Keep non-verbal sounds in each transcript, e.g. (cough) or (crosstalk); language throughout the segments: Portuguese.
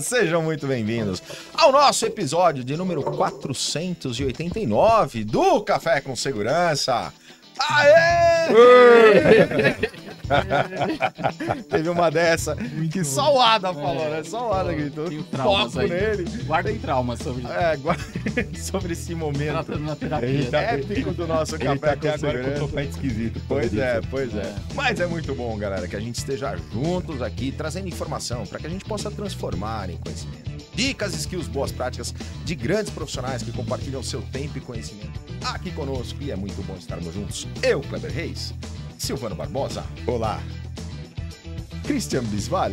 Sejam muito bem-vindos ao nosso episódio de número 489 do Café com Segurança. Aê! (laughs) Teve uma dessa que só o Ada falou, né? Só o Ada gritou. Tenho traumas aí. nele. Guardem traumas sobre É, agora- (laughs) sobre esse momento tratando na terapia. Ele tá- épico do nosso Ele tá Café com agora com o topete esquisito. Pois é, pois é. É. Mas é muito bom, galera, que a gente esteja juntos aqui, trazendo informação para que a gente possa transformar em conhecimento. Dicas, skills, boas práticas de grandes profissionais que compartilham seu tempo e conhecimento aqui conosco. E é muito bom estarmos juntos. Eu, Kleber Reis, Silvano Barbosa, Olá. Christian Bisval,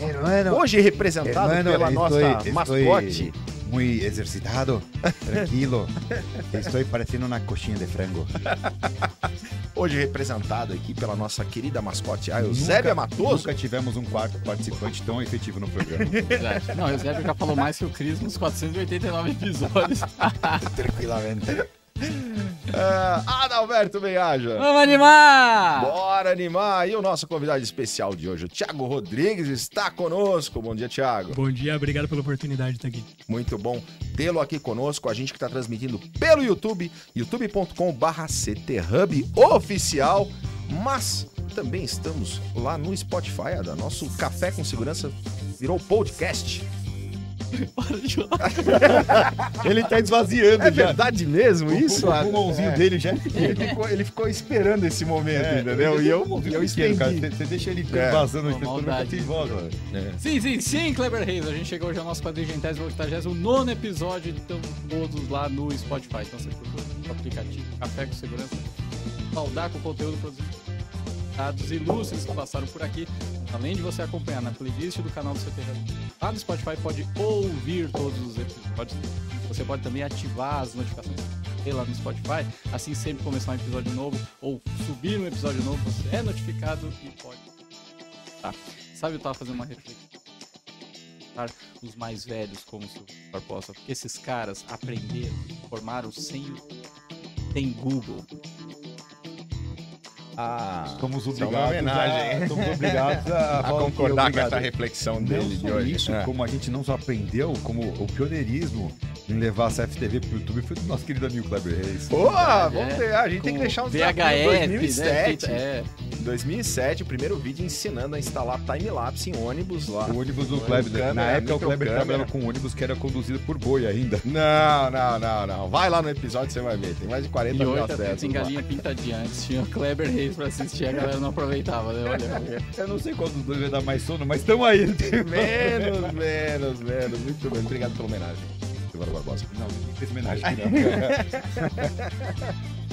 Hermano, hoje representado hermano, pela nossa estoy- mascote. estoy muy exercitado, tranquilo. Estoy parecendo uma coxinha de frango. Hoje representado aqui pela nossa querida mascote, a Eusébia Nunca- Matoso. Nunca tivemos um quarto participante tão efetivo no programa. Verdade. Não, o Eusébio já falou mais que o Cris nos 489 episódios. (laughs) Tranquilamente. Ah, Adalberto Benhaja. Vamos animar! Bora animar! E o nosso convidado especial de hoje, o Thiago Rodrigues, está conosco. Bom dia, Thiago. Bom dia, obrigado pela oportunidade de estar aqui. Muito bom tê-lo aqui conosco. A gente que está transmitindo pelo YouTube, youtube.com.br CTHub oficial. Mas também estamos lá no Spotify, Ada. Nosso Café com Segurança virou podcast. Para de falar. Ele tá esvaziando É já. verdade mesmo isso, O pulmãozinho É. dele já. Ele ficou, ele ficou esperando esse momento, É, entendeu? E eu, eu pequeno, cara. Você deixa ele É. vazando, maldade. fica sem voz, mano. Sim, sim, sim, Kleber Reis. A gente chegou hoje ao nosso 489 89 episódio. Estão todos lá no Spotify. Então você procura o aplicativo Café com Segurança. Saudar com o conteúdo produzido. Dados ilustres que passaram por aqui. Além de você acompanhar na playlist do canal do CT lá no Spotify, pode ouvir todos os episódios. Você pode também ativar as notificações lá no Spotify. Assim, sempre começar um episódio novo ou subir um episódio novo, você é notificado e pode. Tá. Sabe, eu tava fazendo uma reflexão. Os mais velhos, como se o possa. Porque esses caras aprenderam, formaram sem. Tem Google. Ah, Somos Isso é uma obrigados, a, somos obrigados a, a que concordar com essa reflexão Não dele de hoje. isso, É. como a gente não só aprendeu, como o pioneirismo em levar a CFTV pro YouTube foi do nosso querido amigo Kleber Reis. Pô, É, vamos ter, a gente tem que deixar um VHS, 2007. Né? É, 2007, o primeiro vídeo ensinando a instalar time-lapse em ônibus lá. O ônibus do Kleber, na época o Kleber trabalhava com um ônibus que era conduzido por boi ainda. Não, não, não, não. Vai lá no episódio você vai ver. Tem mais de 40 e mil hoje acessos. tem galinha pintadinha. Antes tinha o Kleber Reis pra assistir, a galera não aproveitava, né? Olha, (laughs) Eu não sei qual dos dois vai dar mais sono, mas estamos aí. (laughs) Menos, menos, menos. Muito bem. Obrigado pela homenagem. Silvano Barbosa. Não, ninguém fez homenagem aqui não. (laughs)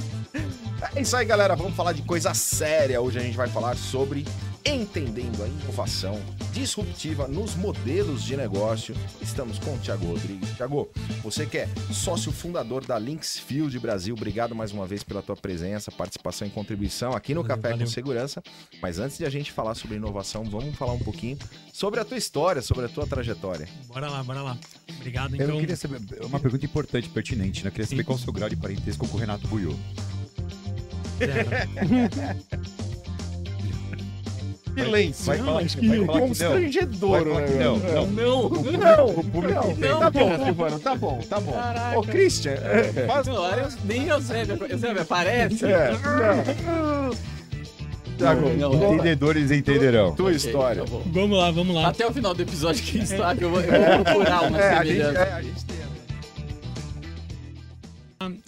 É isso aí, galera. Vamos falar de coisa séria. Hoje a gente vai falar sobre entendendo a inovação disruptiva nos modelos de negócio. Estamos com o Thiago Rodrigues. Thiago, você que é sócio fundador da Linksfield Brasil, obrigado mais uma vez pela tua presença, participação e contribuição aqui no Valeu, Café valeu. com Segurança. Mas antes de a gente falar sobre inovação, vamos falar um pouquinho sobre a tua história, sobre a tua trajetória. Bora lá, bora lá. Obrigado, Eu então. queria saber, uma pergunta importante, pertinente, né? Eu queria saber Sim. qual o seu grau de parentesco com o Renato Buiu. Zero. (laughs) Silêncio. Vai Não, falar que, vai que falar que não. Constrangedor, Vai falar que né? não, não. Não, não! O público Não, não. Tá bom, Silvano, tá bom, tá bom. Caraca. Ô, Christian, é, faz... Não, eu- nem Eusébio, Eusébio aparece. É, não. Thiago, Não, Entendedores entenderão. tua Ok, história. tá. Vamos lá, vamos lá. Até o final do episódio, quem sabe, (laughs) eu vou, eu vou procurar uma É, a gente, semelhança. é, a gente.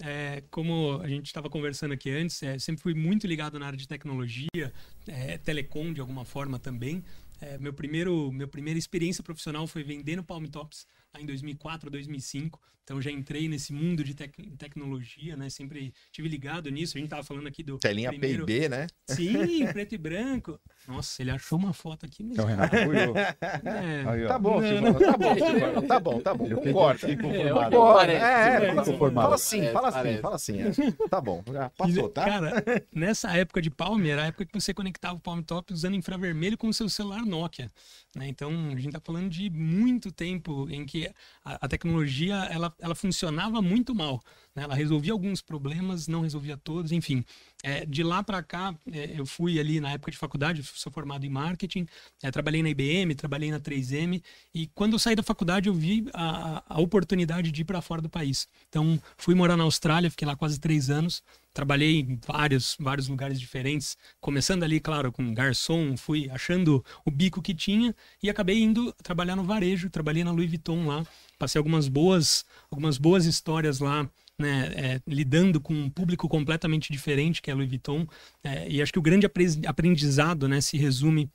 É, como a gente estava conversando aqui antes, é, sempre fui muito ligado na área de tecnologia, é, telecom de alguma forma também. É, meu primeiro, minha primeira experiência profissional foi vendendo Palm Tops lá em 2004, 2005. Então já entrei nesse mundo de tec- tecnologia, né? Sempre tive ligado nisso. A gente tava falando aqui do Telinha primeiro... P&B, né? Sim, preto e branco. Nossa, ele achou uma foto aqui, mas É o Renato é. Tá bom, Não, tá bom, Silvano, tá bom, tá bom. Concordo. É, Concordo. É, parece. fala assim, fala assim, fala assim, fala assim. é. Tá bom, já passou, tá? Cara, nessa época de Palm, era a época que você conectava o Palm Top usando infravermelho com o seu celular Nokia. né? Então, a gente tá falando de muito tempo em que que a, a tecnologia ela, ela funcionava muito mal. Né? Ela resolvia alguns problemas, não resolvia todos, enfim. É, de lá para cá, é, eu fui ali na época de faculdade, sou formado em marketing, é, trabalhei na IBM, trabalhei na 3M, e quando eu saí da faculdade eu vi a, a oportunidade de ir para fora do país. Então, fui morar na Austrália, fiquei lá quase três anos, trabalhei em vários, vários lugares diferentes, começando ali, claro, com garçom, fui achando o bico que tinha e acabei indo trabalhar no varejo, trabalhei na Louis Vuitton lá, passei algumas boas, algumas boas histórias lá né, é, lidando com um público completamente diferente que é a Louis Vuitton. É, e acho que o grande aprendizado né, se resume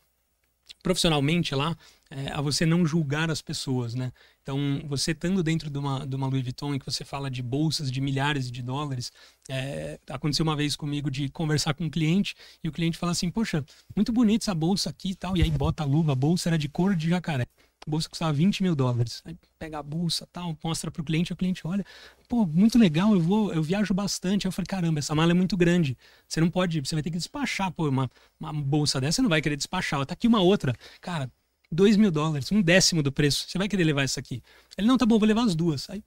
profissionalmente lá é, a você não julgar as pessoas, né? Então, você estando dentro de uma, de uma Louis Vuitton em que você fala de bolsas de milhares de dólares, é, aconteceu uma vez comigo de conversar com um cliente e o cliente fala assim, poxa, muito bonita essa bolsa aqui e tal, e aí bota a luva, a bolsa era de couro de jacaré. A bolsa custava 20 mil dólares. Aí pega a bolsa tal, mostra para o cliente, o cliente olha, pô, muito legal, eu vou, eu viajo bastante. Aí eu falei, caramba, essa mala é muito grande. Você não pode, você vai ter que despachar, pô, uma, uma bolsa dessa, você não vai querer despachar. Tá aqui uma outra. Cara, 2 mil dólares, um décimo do preço. Você vai querer levar essa aqui? Ele, não, tá bom, vou levar as duas. Aí,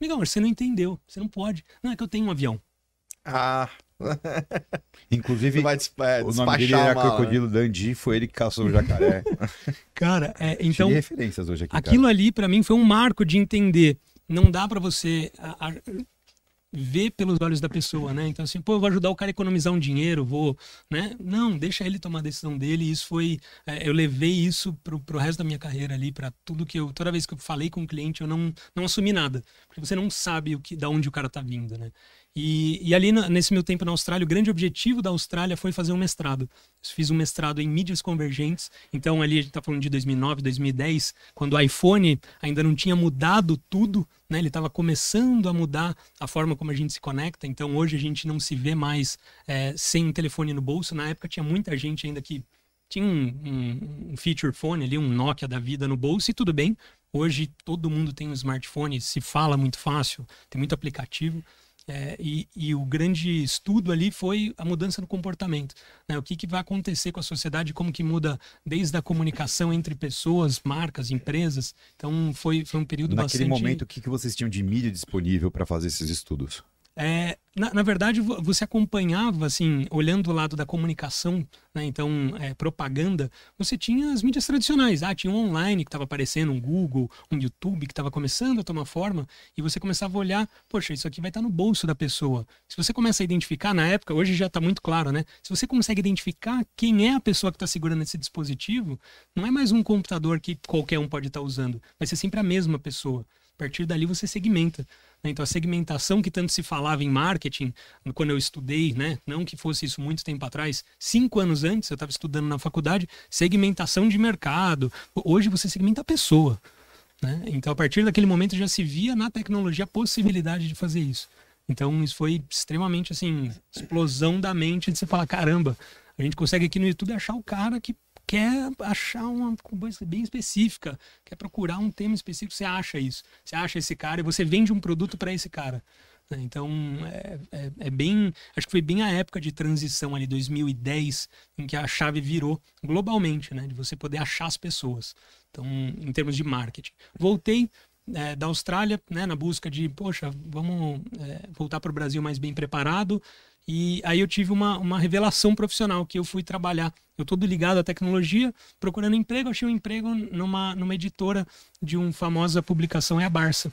amigão, você não entendeu. Você não pode. Não, é que eu tenho um avião. Ah. (laughs) Inclusive, vai é, o nome dele era mala, Crocodilo né? Dundee, foi ele que caçou o jacaré. (laughs) cara, é, então. referências hoje aqui. Aquilo cara. ali, para mim, foi um marco de entender. Não dá para você a, a, ver pelos olhos da pessoa, né? Então, assim, pô, eu vou ajudar o cara a economizar um dinheiro, vou, né? Não, deixa ele tomar a decisão dele. Isso foi, é, eu levei isso pro, pro resto da minha carreira ali, para tudo que eu, toda vez que eu falei com o um cliente, eu não, não assumi nada, porque você não sabe o que, da onde o cara tá vindo, né? E, e ali, nesse meu tempo na Austrália, o grande objetivo da Austrália foi fazer um mestrado. Fiz um mestrado em mídias convergentes. Então, ali a gente está falando de 2009, 2010, quando o iPhone ainda não tinha mudado tudo, né? Ele estava começando a mudar a forma como a gente se conecta. Então, hoje a gente não se vê mais é, sem um telefone no bolso. Na época, tinha muita gente ainda que tinha um, um, um, feature phone ali, um Nokia da vida no bolso e tudo bem. Hoje todo mundo tem um smartphone, se fala muito fácil, tem muito aplicativo. É, e, e, o grande estudo ali foi a mudança no comportamento. Né? O que, que, vai acontecer com a sociedade, como que muda desde a comunicação entre pessoas, marcas, empresas. Então foi, foi um período Naquele bastante... Naquele momento, o que, que vocês tinham de mídia disponível para fazer esses estudos? É, na, na, verdade, você acompanhava, assim, olhando o lado da comunicação, né? então, é, propaganda, você tinha as mídias tradicionais. Ah, tinha um online que estava aparecendo, um Google, um YouTube que estava começando a tomar forma, e você começava a olhar, poxa, isso aqui vai estar tá no bolso da pessoa. Se você começa a identificar, na época, hoje já está muito claro, né? Se você consegue identificar quem é a pessoa que está segurando esse dispositivo, não é mais um computador que qualquer um pode estar tá usando, vai ser sempre a mesma pessoa. Partir dali você segmenta. Né? Então, a segmentação que tanto se falava em marketing, quando eu estudei, né? não que fosse isso muito tempo atrás, cinco anos antes, eu estava estudando na faculdade, segmentação de mercado. Hoje você segmenta a pessoa. Né? Então, a partir daquele momento, já se via na tecnologia a possibilidade de fazer isso. Então, isso foi extremamente assim, explosão da mente de você falar: caramba, a gente consegue aqui no YouTube achar o cara que quer achar uma coisa bem específica, quer procurar um tema específico, você acha isso. Você acha esse cara e você vende um produto para esse cara. Né? Então, é, é, é, bem. Acho que foi bem a época de transição ali, 2010, em que a chave virou globalmente, né? De você poder achar as pessoas. Então, em termos de marketing. Voltei é, da Austrália, né, na busca de, poxa, vamos é, voltar para o Brasil mais bem preparado. E aí eu tive uma, uma revelação profissional, que eu fui trabalhar. Eu todo ligado à tecnologia, procurando emprego, achei um emprego numa, numa editora de uma famosa publicação, é a Barça.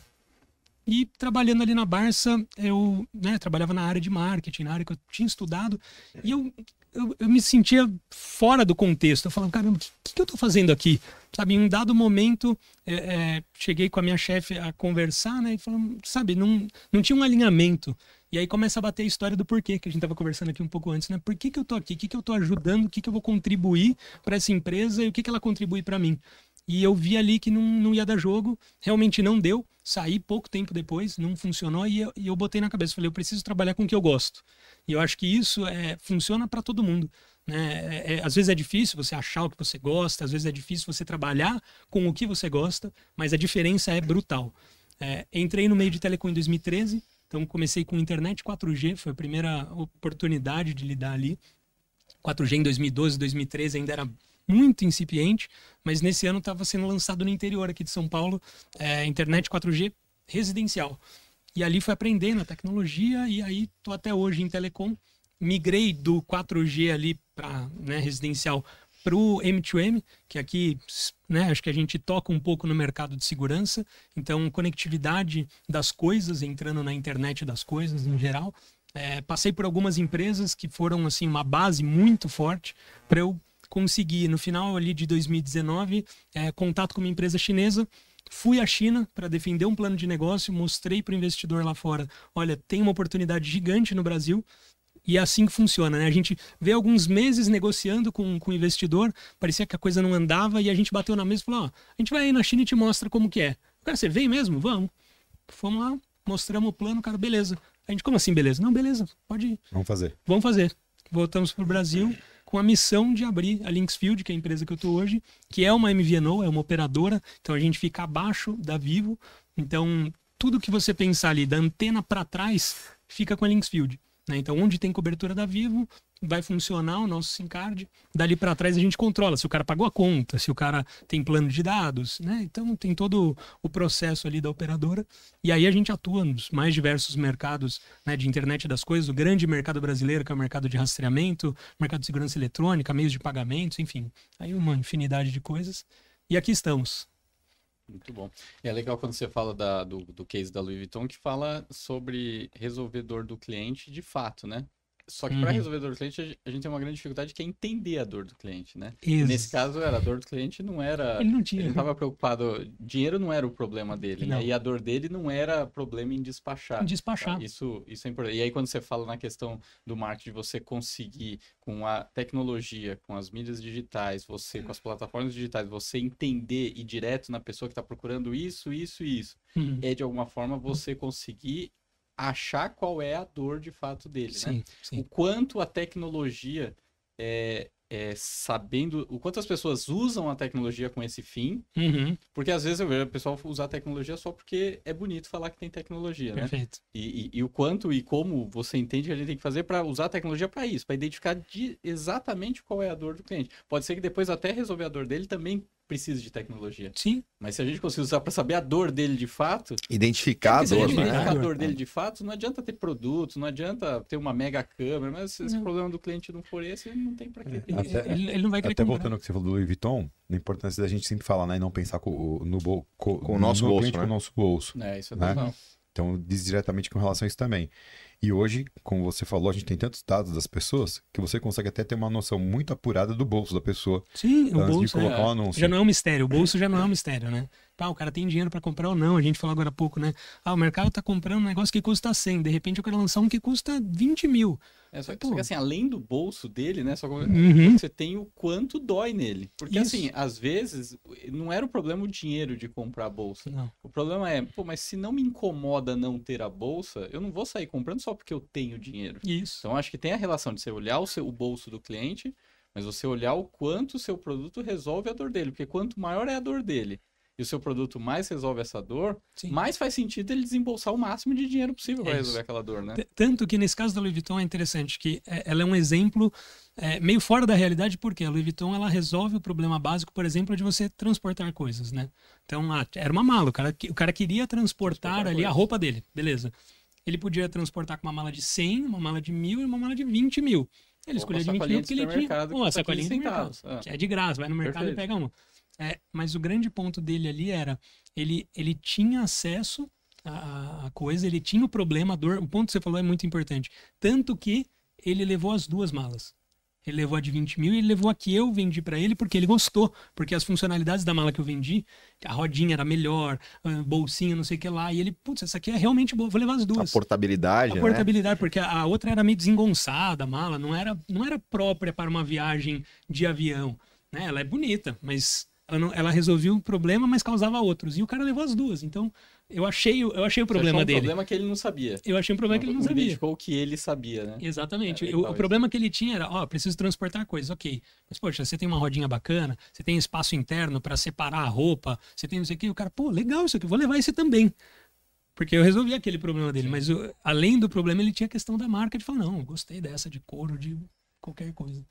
E trabalhando ali na Barça, eu né, trabalhava na área de marketing, na área que eu tinha estudado, e eu, eu, eu me sentia fora do contexto. Eu falava, caramba, o que, que eu estou fazendo aqui? Sabe, em um dado momento, é, é, cheguei com a minha chefe a conversar, né, e falando, sabe, não, não tinha um alinhamento. E aí começa a bater a história do porquê, que a gente estava conversando aqui um pouco antes, né? Por que, que eu tô aqui? O que, que eu tô ajudando? O que, que eu vou contribuir para essa empresa e o que, que ela contribui para mim? E eu vi ali que não, não ia dar jogo, realmente não deu. Saí pouco tempo depois, não funcionou e eu, e eu botei na cabeça, falei, eu preciso trabalhar com o que eu gosto. E eu acho que isso é, funciona para todo mundo. Né? É, é, às vezes é difícil você achar o que você gosta, às vezes é difícil você trabalhar com o que você gosta, mas a diferença é brutal. É, entrei no meio de telecom em 2013, então comecei com internet 4G, foi a primeira oportunidade de lidar ali. 4G em 2012, 2013 ainda era muito incipiente, mas nesse ano estava sendo lançado no interior aqui de São Paulo, é, internet 4G residencial. E ali fui aprendendo a tecnologia e aí tô até hoje em telecom. Migrei do 4G ali para né, residencial para o M2M, que aqui né, acho que a gente toca um pouco no mercado de segurança, então conectividade das coisas, entrando na internet das coisas em geral. É, passei por algumas empresas que foram assim uma base muito forte para eu conseguir, no final ali de 2019, é, contato com uma empresa chinesa. Fui à China para defender um plano de negócio, mostrei para o investidor lá fora: olha, tem uma oportunidade gigante no Brasil, e é assim que funciona, né? A gente vê alguns meses negociando com, com o investidor, parecia que a coisa não andava, e a gente bateu na mesa e falou: ó, a gente vai aí na China e te mostra como que é. Cara, você vem mesmo? Vamos. Fomos lá, mostramos o plano, cara, beleza. A gente, como assim, beleza? Não, beleza, pode ir. Vamos fazer. Vamos fazer. Voltamos para o Brasil com a missão de abrir a Linksfield, que é a empresa que eu estou hoje, que é uma MVNO, é uma operadora, então a gente fica abaixo da Vivo. Então, tudo que você pensar ali, da antena para trás, fica com a Linksfield. Né? Então, onde tem cobertura da Vivo, vai funcionar o nosso SIM card. Dali para trás a gente controla se o cara pagou a conta, se o cara tem plano de dados, né? Então tem todo o processo ali da operadora. E aí a gente atua nos mais diversos mercados né, de internet das coisas, o grande mercado brasileiro, que é o mercado de rastreamento, mercado de segurança eletrônica, meios de pagamentos, enfim. Aí uma infinidade de coisas. E aqui estamos. Muito bom. É legal quando você fala da, do, do case da Louis Vuitton, que fala sobre resolver dor do cliente de fato, né? Só que uhum. para resolver a dor do cliente, a gente tem uma grande dificuldade que é entender a dor do cliente, né? Isso. Nesse caso, era a dor do cliente não era. Ele não tinha. Ele estava preocupado. Dinheiro não era o problema dele, né? E a dor dele não era problema em despachar. Em despachar. Isso, isso é importante. E aí, quando você fala na questão do marketing, você conseguir, com a tecnologia, com as mídias digitais, você, com as plataformas digitais, você entender e direto na pessoa que está procurando isso, isso e isso, uhum. é de alguma forma você conseguir achar qual é a dor de fato dele, sim, né? Sim. O quanto a tecnologia é, é, sabendo o quanto as pessoas usam a tecnologia com esse fim, uhum. porque às vezes eu vejo o pessoal usar a tecnologia só porque é bonito falar que tem tecnologia, né? Perfeito. né? E, e, e, o quanto e como você entende que a gente tem que fazer para usar a tecnologia para isso, para identificar de, exatamente qual é a dor do cliente. Pode ser que depois até resolver a dor dele também precisa de tecnologia. Sim. Mas se a gente conseguir usar para saber a dor dele de fato. Identificar a dor, a né? identificar a dor dele de fato, não adianta ter produtos, não adianta ter uma mega câmera, mas se esse problema do cliente não for esse, não tem para que ter. Até, ele, ele, não vai Até voltando ao que você falou do Louis Vuitton, a importância da gente sempre falar, né? E não pensar com, no, com, com o nosso bolso. Cliente, né? Com o nosso bolso. É, isso é né? Então, diz diretamente com relação a isso também. E hoje, como você falou, a gente tem tantos dados das pessoas que você consegue até ter uma noção muito apurada do bolso da pessoa. Sim, o bolso é, já não é um mistério. O bolso já não é um mistério, né? O cara tem dinheiro para comprar ou não. A gente falou agora há pouco, né? Ah, o mercado tá comprando um negócio que custa 100. De repente eu quero lançar um que custa 20 mil. É, só, que, só que assim, além do bolso dele, né? Só uhum. você tem o quanto dói nele. Porque Isso. assim, às vezes, não era o problema o dinheiro de comprar a bolsa. Não. O problema é, pô, mas se não me incomoda não ter a bolsa, eu não vou sair comprando só porque eu tenho dinheiro. Isso. Então acho que tem a relação de você olhar o, seu, o bolso do cliente, mas você olhar o quanto o seu produto resolve a dor dele. Porque quanto maior é a dor dele e o seu produto mais resolve essa dor, Sim. mais faz sentido ele desembolsar o máximo de dinheiro possível para é resolver aquela dor, né? Tanto que nesse caso da Louis Vuitton é interessante que é, ela é um exemplo é, meio fora da realidade, porque a Louis Vuitton ela resolve o problema básico, por exemplo, de você transportar coisas, né? Então, ah, era uma mala, o cara, o cara queria transportar, transportar ali coisas. a roupa dele, beleza. Ele podia transportar com uma mala de 100, uma mala de mil e uma mala de 20 mil. Ele escolheu de 20 mil porque ele tinha. Pô, a sacolinha de mercado, ah. que é de graça, vai no mercado Perfeito. e pega uma. É, mas o grande ponto dele ali era ele, ele tinha acesso à, à coisa, ele tinha o problema, a dor. O ponto que você falou é muito importante. Tanto que ele levou as duas malas. Ele levou a de 20 mil e ele levou a que eu vendi para ele porque ele gostou. Porque as funcionalidades da mala que eu vendi, a rodinha era melhor, bolsinha, não sei o que lá. E ele, putz, essa aqui é realmente boa, vou levar as duas. A portabilidade. A né? portabilidade, porque a, a, outra era meio desengonçada, a mala, não era, não era própria para uma viagem de avião. Né? Ela é bonita, mas ela, não, ela resolvia um problema, mas causava outros. E o cara levou as duas. Então, eu achei, eu achei o problema um dele. problema que ele não sabia. Eu achei um problema não, que ele não sabia. Identificou o que ele sabia, né? Exatamente. É, o, o problema que ele tinha era, ó, preciso transportar coisas, ok. Mas, poxa, você tem uma rodinha bacana, você tem espaço interno para separar a roupa, você tem não sei o que. O cara, pô, legal isso aqui, vou levar esse também. Porque eu resolvi aquele problema dele. Sim. Mas o, além do problema, ele tinha a questão da marca de falar, não, gostei dessa, de couro, de qualquer coisa.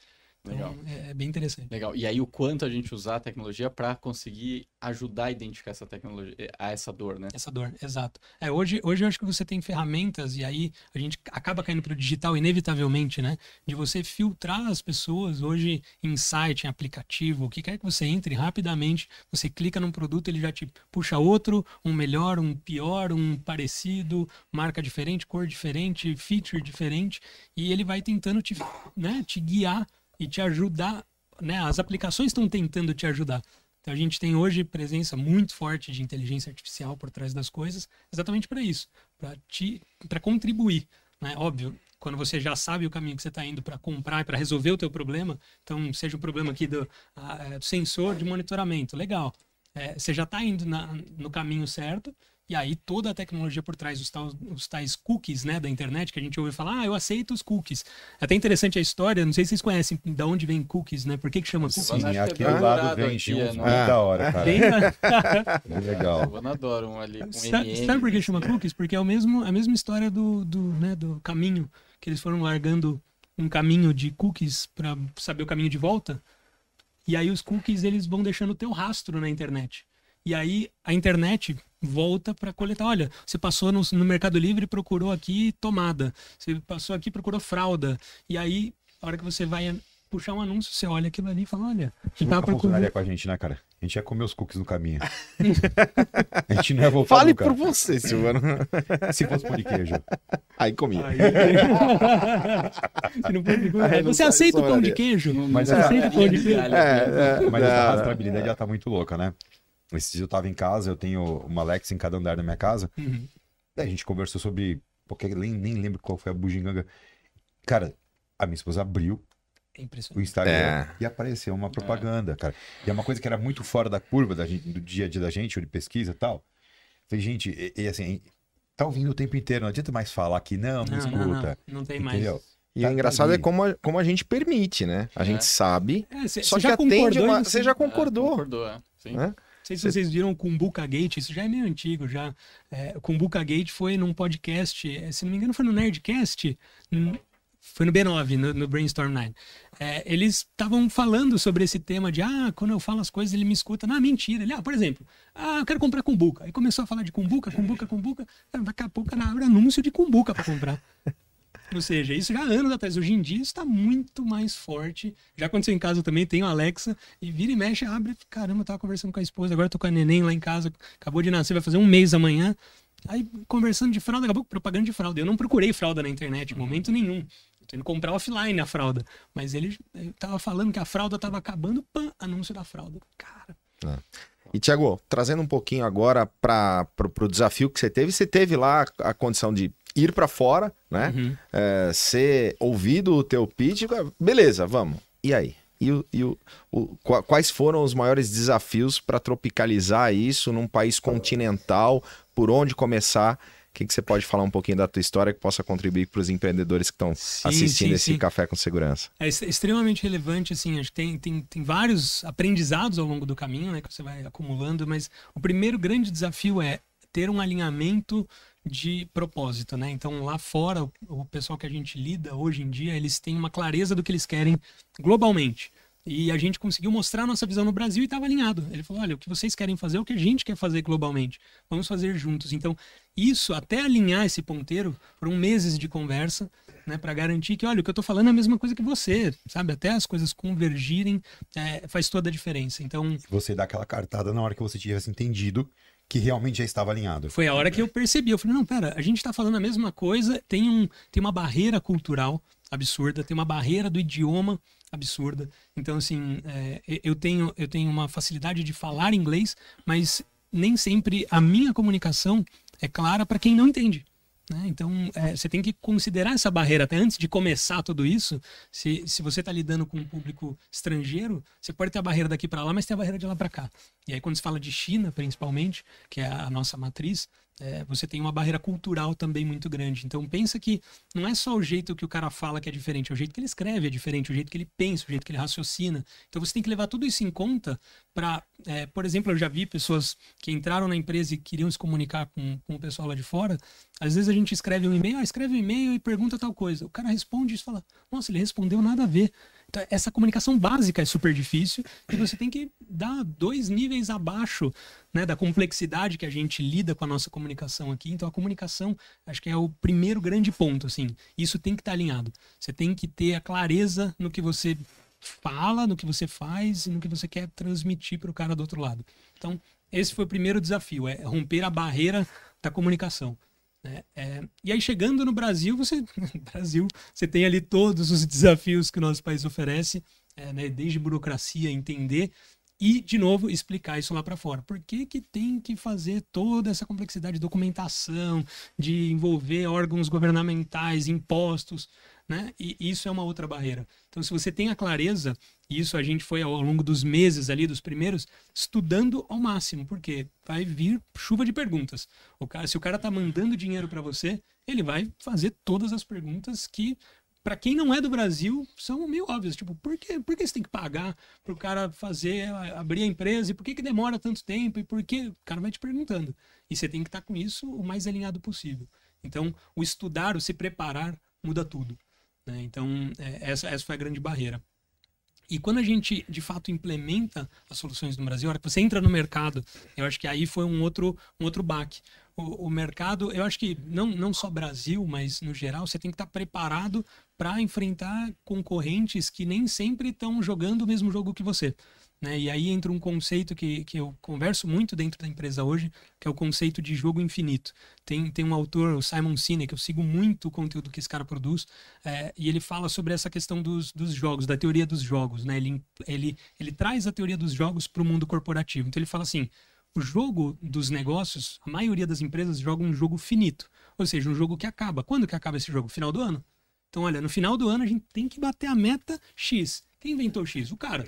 Legal. Então, é, é bem interessante. Legal. E aí o quanto a gente usar a tecnologia para conseguir ajudar a identificar essa tecnologia, a essa dor, né? Essa dor, exato. É, hoje, hoje eu acho que você tem ferramentas, e aí a gente acaba caindo para o digital inevitavelmente, né? De você filtrar as pessoas hoje em site, em aplicativo, o que quer que você entre rapidamente, você clica num produto, ele já te puxa outro, um melhor, um pior, um parecido, marca diferente, cor diferente, feature diferente, e ele vai tentando te, né, te guiar e te ajudar, né? As aplicações estão tentando te ajudar. Então a gente tem hoje presença muito forte de inteligência artificial por trás das coisas, exatamente para isso, para te para contribuir, né? Óbvio, quando você já sabe o caminho que você está indo para comprar e para resolver o teu problema, então seja o problema aqui do, a, do sensor de monitoramento, legal. É, você já está indo na, no caminho certo e aí toda a tecnologia por trás, os tais, os tais, cookies né, da internet, que a gente ouve falar, ah, eu aceito os cookies. É até interessante a história, não sei se vocês conhecem de onde vem cookies, né? Por que, que chama cookies? Sim, aqui do lado vem aqui, uns né? muito da hora, cara. (laughs) Bem, legal. Eu adoro um ali com sabe, sabe por que chama cookies? Porque é o mesmo, a mesma história do, do, né, do caminho, que eles foram largando um caminho de cookies para saber o caminho de volta. E aí os cookies eles vão deixando o teu rastro na internet. E aí a internet volta para coletar. Olha, você passou no, no, Mercado Livre e procurou aqui tomada. Você passou aqui e procurou fralda. E aí, a hora que você vai puxar um anúncio, você olha aquilo ali e fala, olha, nunca procurando... funcionaria com a gente, né, cara? A gente ia comer os cookies no caminho. (laughs) a gente não ia voltar Fale nunca. por você, Silvano. Se fosse pão de queijo. Aí comia. Aí... Você sai aceita o pão de sobraria. queijo? Mas você é- aceita o pão de queijo? É, é, Mas é, essa rastreabilidade já tá muito louca, né? Esses dias eu tava em casa, eu tenho uma Alexa em cada andar da minha casa. Uhum. Daí a gente conversou sobre. Porque nem, nem lembro qual foi a bugiganga. Cara, a minha esposa abriu É o. Instagram É. e apareceu uma propaganda, cara. E é uma coisa que era muito fora da curva da gente- do dia a dia da gente, ou de pesquisa e tal. Falei, gente, e, e assim, tá ouvindo o tempo inteiro, não adianta mais falar que não, não, Não, escuta. não, não, não tem mais. Entendeu? E Tá o engraçado ali. é como a, como a gente permite, né? A É. gente sabe, É, cê- só cê que já atende concordou uma... Você já É, concordou. concordou, é. Sim. né? Não sei se vocês viram o Buca Gate, isso já é meio antigo já. É, o Buca Gate foi num podcast, é, se não me engano foi no Nerdcast, foi no B9, no, no Brainstorm 9. É, eles estavam falando sobre esse tema de, ah, quando eu falo as coisas ele me escuta. Não, mentira. Ele, ah, por exemplo, ah, eu quero comprar cumbuca. Aí começou a falar de cumbuca, cumbuca, cumbuca. Daqui a pouco abre anúncio de cumbuca para comprar. Ou seja, isso já há anos atrás. Hoje em dia está muito mais forte. Já aconteceu em casa também, tenho Alexa, e vira e mexe, abre. Caramba, eu tava conversando com a esposa, agora tô com a neném lá em casa, acabou de nascer, vai fazer um mês amanhã. Aí, conversando de fralda, acabou propaganda de fralda. Eu não procurei fralda na internet em momento nenhum. Eu tô indo comprar offline a fralda. Mas ele tava falando que a fralda tava acabando, pã, anúncio da fralda. Cara, E, Tiago, trazendo um pouquinho agora para o desafio que você teve, você teve lá a condição de ir para fora, né? uhum. É, ser ouvido o teu pitch, beleza, vamos. E aí? E, o, e o, o- qua- quais foram os maiores desafios para tropicalizar isso num país continental? Por onde começar? O que, que você pode falar um pouquinho da tua história que possa contribuir para os empreendedores que estão assistindo sim, esse sim. Café com Segurança? É ex- extremamente relevante, assim, acho que tem, tem, tem vários aprendizados ao longo do caminho, né, que você vai acumulando, mas o primeiro grande desafio é ter um alinhamento de propósito, né? Então, lá fora, o, o pessoal que a gente lida hoje em dia, eles têm uma clareza do que eles querem globalmente. E a gente conseguiu mostrar a nossa visão no Brasil e estava alinhado. Ele falou: olha, o que vocês querem fazer é o que a gente quer fazer globalmente. Vamos fazer juntos. Então, isso, até alinhar esse ponteiro, foram meses de conversa, né, para garantir que, olha, o que eu tô falando é a mesma coisa que você, sabe? Até as coisas convergirem é, faz toda a diferença. Então, Você dá aquela cartada na hora que você tivesse entendido que realmente já estava alinhado. foi a hora que eu percebi. Eu falei, não, pera, a gente tá falando a mesma coisa, tem, um, tem uma barreira cultural absurda, tem uma barreira do idioma absurda. Então, assim, é, eu, tenho, eu tenho uma facilidade de falar inglês, mas nem sempre a minha comunicação é clara para quem não entende. Né? Então, é, você tem que considerar essa barreira até antes de começar tudo isso. Se, se você está lidando com um público estrangeiro, você pode ter a barreira daqui para lá, mas tem a barreira de lá para cá. E aí, quando se fala de China, principalmente, que é a nossa matriz, é, você tem uma barreira cultural também muito grande. Então, pensa que não é só o jeito que o cara fala que é diferente, é o jeito que ele escreve é diferente, o jeito que ele pensa, o jeito que ele raciocina. Então, você tem que levar tudo isso em conta para, por exemplo, eu já vi pessoas que entraram na empresa e queriam se comunicar com, com o pessoal lá de fora. Às vezes a gente escreve um e-mail, ah, escreve um e-mail e pergunta tal coisa. O cara responde e fala, nossa, ele respondeu nada a ver. Então, essa comunicação básica é super difícil e você tem que dar dois níveis abaixo né, da complexidade que a gente lida com a nossa comunicação aqui. Então, a comunicação, acho que é o primeiro grande ponto, assim. Isso tem que estar alinhado. Você tem que ter a clareza no que você fala, no que você faz e no que você quer transmitir para o cara do outro lado. Então, esse foi o primeiro desafio, é romper a barreira da comunicação. Né? É, e aí, chegando no Brasil, você, (laughs) Brasil, você tem ali todos os desafios que o nosso país oferece, é, né? desde burocracia, entender e, de novo, explicar isso lá para fora. Por que, que tem que fazer toda essa complexidade de documentação, de envolver órgãos governamentais, impostos, né? E isso é uma outra barreira. Então, se você tem a clareza, isso a gente foi ao longo dos meses ali, dos primeiros, estudando ao máximo, porque vai vir chuva de perguntas. O cara, se o cara tá mandando dinheiro para você, ele vai fazer todas as perguntas que para quem não é do Brasil, são meio óbvias. Tipo, por que, por que você tem que pagar para o cara fazer, abrir a empresa? E por que, que demora tanto tempo? E por que? O cara vai te perguntando. E você tem que estar tá com isso o mais alinhado possível. Então, o estudar, o se preparar, muda tudo. Né? Então, é, essa, essa foi a grande barreira. E quando a gente, de fato, implementa as soluções no Brasil, a hora que você entra no mercado, eu acho que aí foi um outro, um outro baque o, o, mercado, eu acho que não, não só Brasil, mas no geral, você tem que estar preparado para enfrentar concorrentes que nem sempre estão jogando o mesmo jogo que você. Né? E aí entra um conceito que, que eu converso muito dentro da empresa hoje, que é o conceito de jogo infinito. Tem, tem um autor, o Simon Sinek, eu sigo muito o conteúdo que esse cara produz, é, e ele fala sobre essa questão dos, dos jogos, da teoria dos jogos. Né? Ele, ele, ele traz a teoria dos jogos para o mundo corporativo. Então ele fala assim: o jogo dos negócios, a maioria das empresas joga um jogo finito. Ou seja, um jogo que acaba. Quando que acaba esse jogo? Final do ano. Então, olha, no final do ano a gente tem que bater a meta X. Quem inventou X? O cara.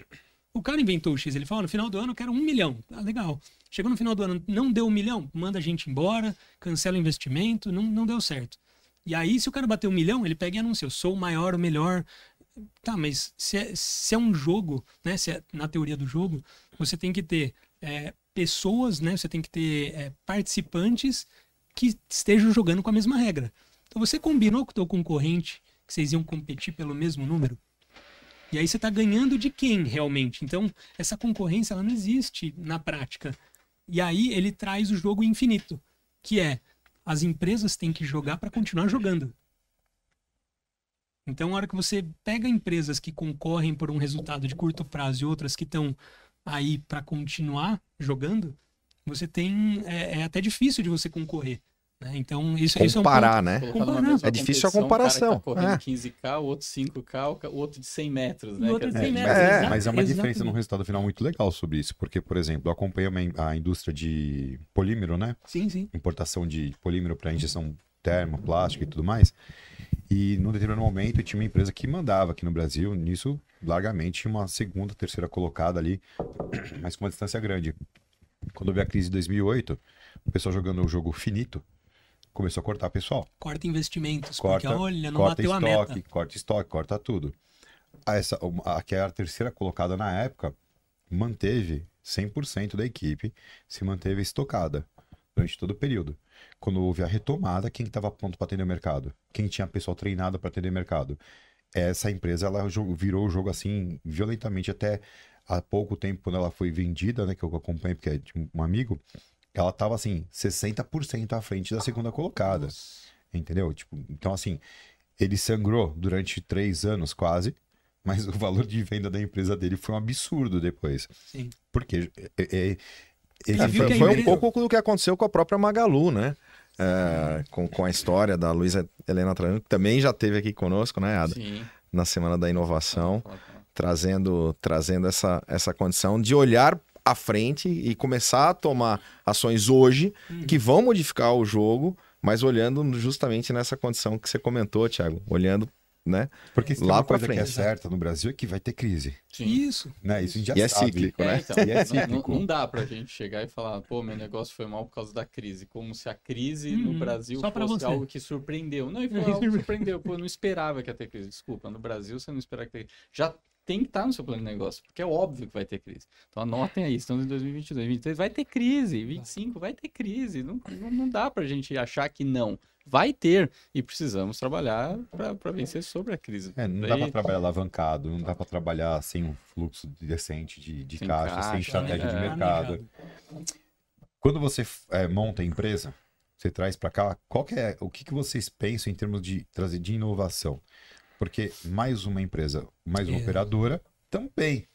O cara inventou o X. Ele falou: no final do ano eu quero um milhão. Ah, legal. Chegou no final do ano, não deu um milhão, manda a gente embora, cancela o investimento, não, não deu certo. E aí, se o cara bater um milhão, ele pega e anuncia: eu sou o maior, o melhor. Tá, mas se é, se é um jogo, né? Se é, na teoria do jogo, você tem que ter é, pessoas, né? Você tem que ter é, participantes que estejam jogando com a mesma regra. Então você combinou com o teu concorrente que vocês iam competir pelo mesmo número. E aí você está ganhando de quem realmente? Então essa concorrência ela não existe na prática. E aí ele traz o jogo infinito, que é as empresas têm que jogar para continuar jogando. Então, a hora que você pega empresas que concorrem por um resultado de curto prazo e outras que estão aí para continuar jogando, você tem. É, é, até difícil de você concorrer. Né? Então, isso, Comparar, isso é um ponto... né? Comparar. É difícil a comparação. O cara tá correndo é. 15K, o outro 5K, o outro de 100 metros, né? O outro de 100 metros, é, mas é uma diferença no resultado final muito legal sobre isso, porque, por exemplo, eu acompanho a indústria de polímero, né? Sim, sim. Importação de polímero para injeção termoplástico e tudo mais. E num determinado momento tinha uma empresa que mandava aqui no Brasil, nisso largamente, uma segunda, terceira colocada ali, mas com uma distância grande. Quando veio a crise de 2008, o pessoal jogando o jogo finito, começou a cortar pessoal. Corta investimentos, corta, porque olha, não corta bateu estoque, a meta. Corta estoque, corta tudo. A, essa, a, que era a terceira colocada na época, manteve 100% da equipe, se manteve estocada durante todo o período quando houve a retomada, quem estava pronto para atender o mercado? Quem tinha pessoal treinado para atender o mercado? Essa empresa ela virou o jogo assim violentamente até há pouco tempo quando ela foi vendida, né, que eu acompanhei porque é de um amigo, ela estava assim 60% à frente da segunda colocada. Nossa. Entendeu? Tipo, então assim, ele sangrou durante três anos quase, mas o valor de venda da empresa dele foi um absurdo depois. Sim. Porque é, é, ele é, foi, foi um pouco do que aconteceu com a própria Magalu, né? É, com, com a história da Luísa Helena Trajano, que também já esteve aqui conosco, né, Ada? Sim. Na Semana da Inovação, trazendo, trazendo essa, essa condição de olhar à frente e começar a tomar ações hoje uhum. que vão modificar o jogo, mas olhando justamente nessa condição que você comentou, Thiago, olhando né? Porque se lá tem uma coisa frente, que é certa no Brasil é que vai ter crise. Sim. Isso. Né? Isso a gente já e é sabe. cíclico, né? É, então, e é cíclico. Não, não, dá pra gente chegar e falar, pô, meu negócio foi mal por causa da crise. Como se a crise uhum. no Brasil Só fosse algo que surpreendeu. Não, e foi algo que surpreendeu. Pô, eu não esperava que ia ter crise. Desculpa, no Brasil você não esperava que ter Já tem que estar no seu plano de negócio, porque é óbvio que vai ter crise. Então anotem aí, estamos em 2022, 2023 vai ter crise, 25 vai ter crise. Não, não, não dá pra gente achar que não vai ter e precisamos trabalhar para vencer sobre a crise. É, não dá para trabalhar alavancado, não dá para trabalhar sem um fluxo decente de, de caixa, caixa, sem estratégia é, de mercado. Quando você é, monta a empresa, você traz para cá, qual é, o que, que vocês pensam em termos de trazer de inovação? Porque mais uma empresa, mais uma é. operadora, também.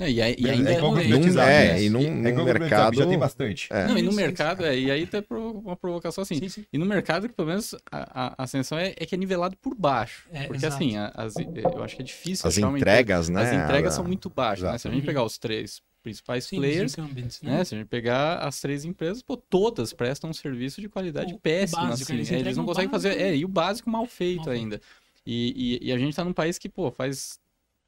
É, e, aí, e ainda é, é, num, é, e num, é num mercado já tem bastante. É. Não, e no mercado, é, e aí tem uma provocação assim. Sim, sim. E no mercado, que pelo menos a, a, a ascensão é, é que é nivelado por baixo. É, porque exato. assim, as, eu acho que é difícil As entregas, né? As entregas são muito baixas, né? Se a gente pegar os três principais Sim, players, né? né? Se a gente pegar as três empresas, pô, todas prestam um serviço de qualidade o, péssima, o básico, assim. Eles, eles não conseguem fazer, é, e o básico mal feito mal ainda. E, e, e, a gente tá num país que, pô, faz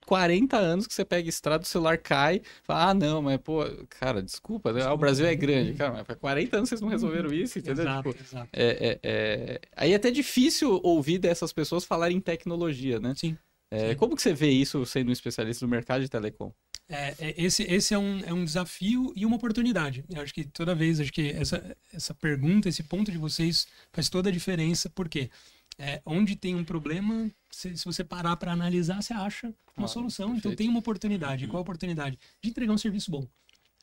40 anos que você pega estrada, o celular cai, fala, ah, não, mas, pô, cara, desculpa, né? Ah, o Brasil é grande, cara, mas faz 40 anos que vocês não resolveram isso, entendeu? Exato, tipo, exato. É, é, é... Aí é até difícil ouvir dessas pessoas falarem em tecnologia, né? Sim. É. Como que você vê isso sendo um especialista no mercado de telecom? É, é, esse esse é, um, é um desafio e uma oportunidade. Eu acho que toda vez, acho que essa, essa pergunta, esse ponto de vocês faz toda a diferença, porque é, onde tem um problema, se, se você parar para analisar, você acha uma ah, solução. Então, perfeito. Então tem uma oportunidade. Qual a oportunidade? De entregar um serviço bom.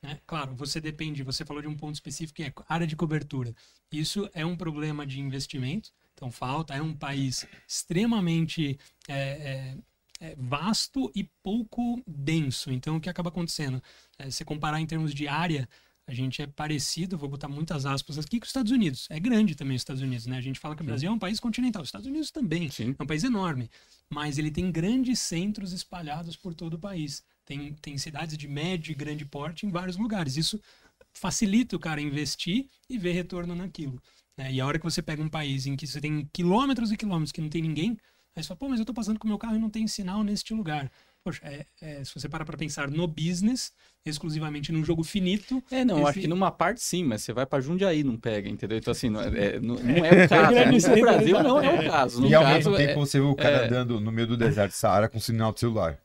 Né? Claro, você depende, você falou de um ponto específico que é área de cobertura. Isso é um problema de investimento, então falta, é um país extremamente é, é, é, vasto e pouco denso. Então, o que acaba acontecendo? É, se comparar em termos de área, a gente é parecido, vou botar muitas aspas aqui, com os Estados Unidos. É grande também os Estados Unidos, né? A gente fala que o Brasil é um país continental, os Estados Unidos também. Sim. É um país enorme. Mas ele tem grandes centros espalhados por todo o país. Tem, tem cidades de médio e grande porte em vários lugares. Isso facilita o cara investir e ver retorno naquilo. Né? E a hora que você pega um país em que você tem quilômetros e quilômetros que não tem ninguém, Aí você fala, pô, mas eu tô passando com o meu carro e não tem sinal neste lugar. Poxa, é, é, se você parar para pensar no business, exclusivamente num jogo finito. É, não, esse... acho que numa parte sim, mas você vai para Jundiaí não pega, entendeu? Então, assim, não é, não, (laughs) não é o caso. Né? No Brasil não é o caso. No e ao mesmo tempo é você vê o cara é. andando no meio do deserto de Saara com sinal de celular.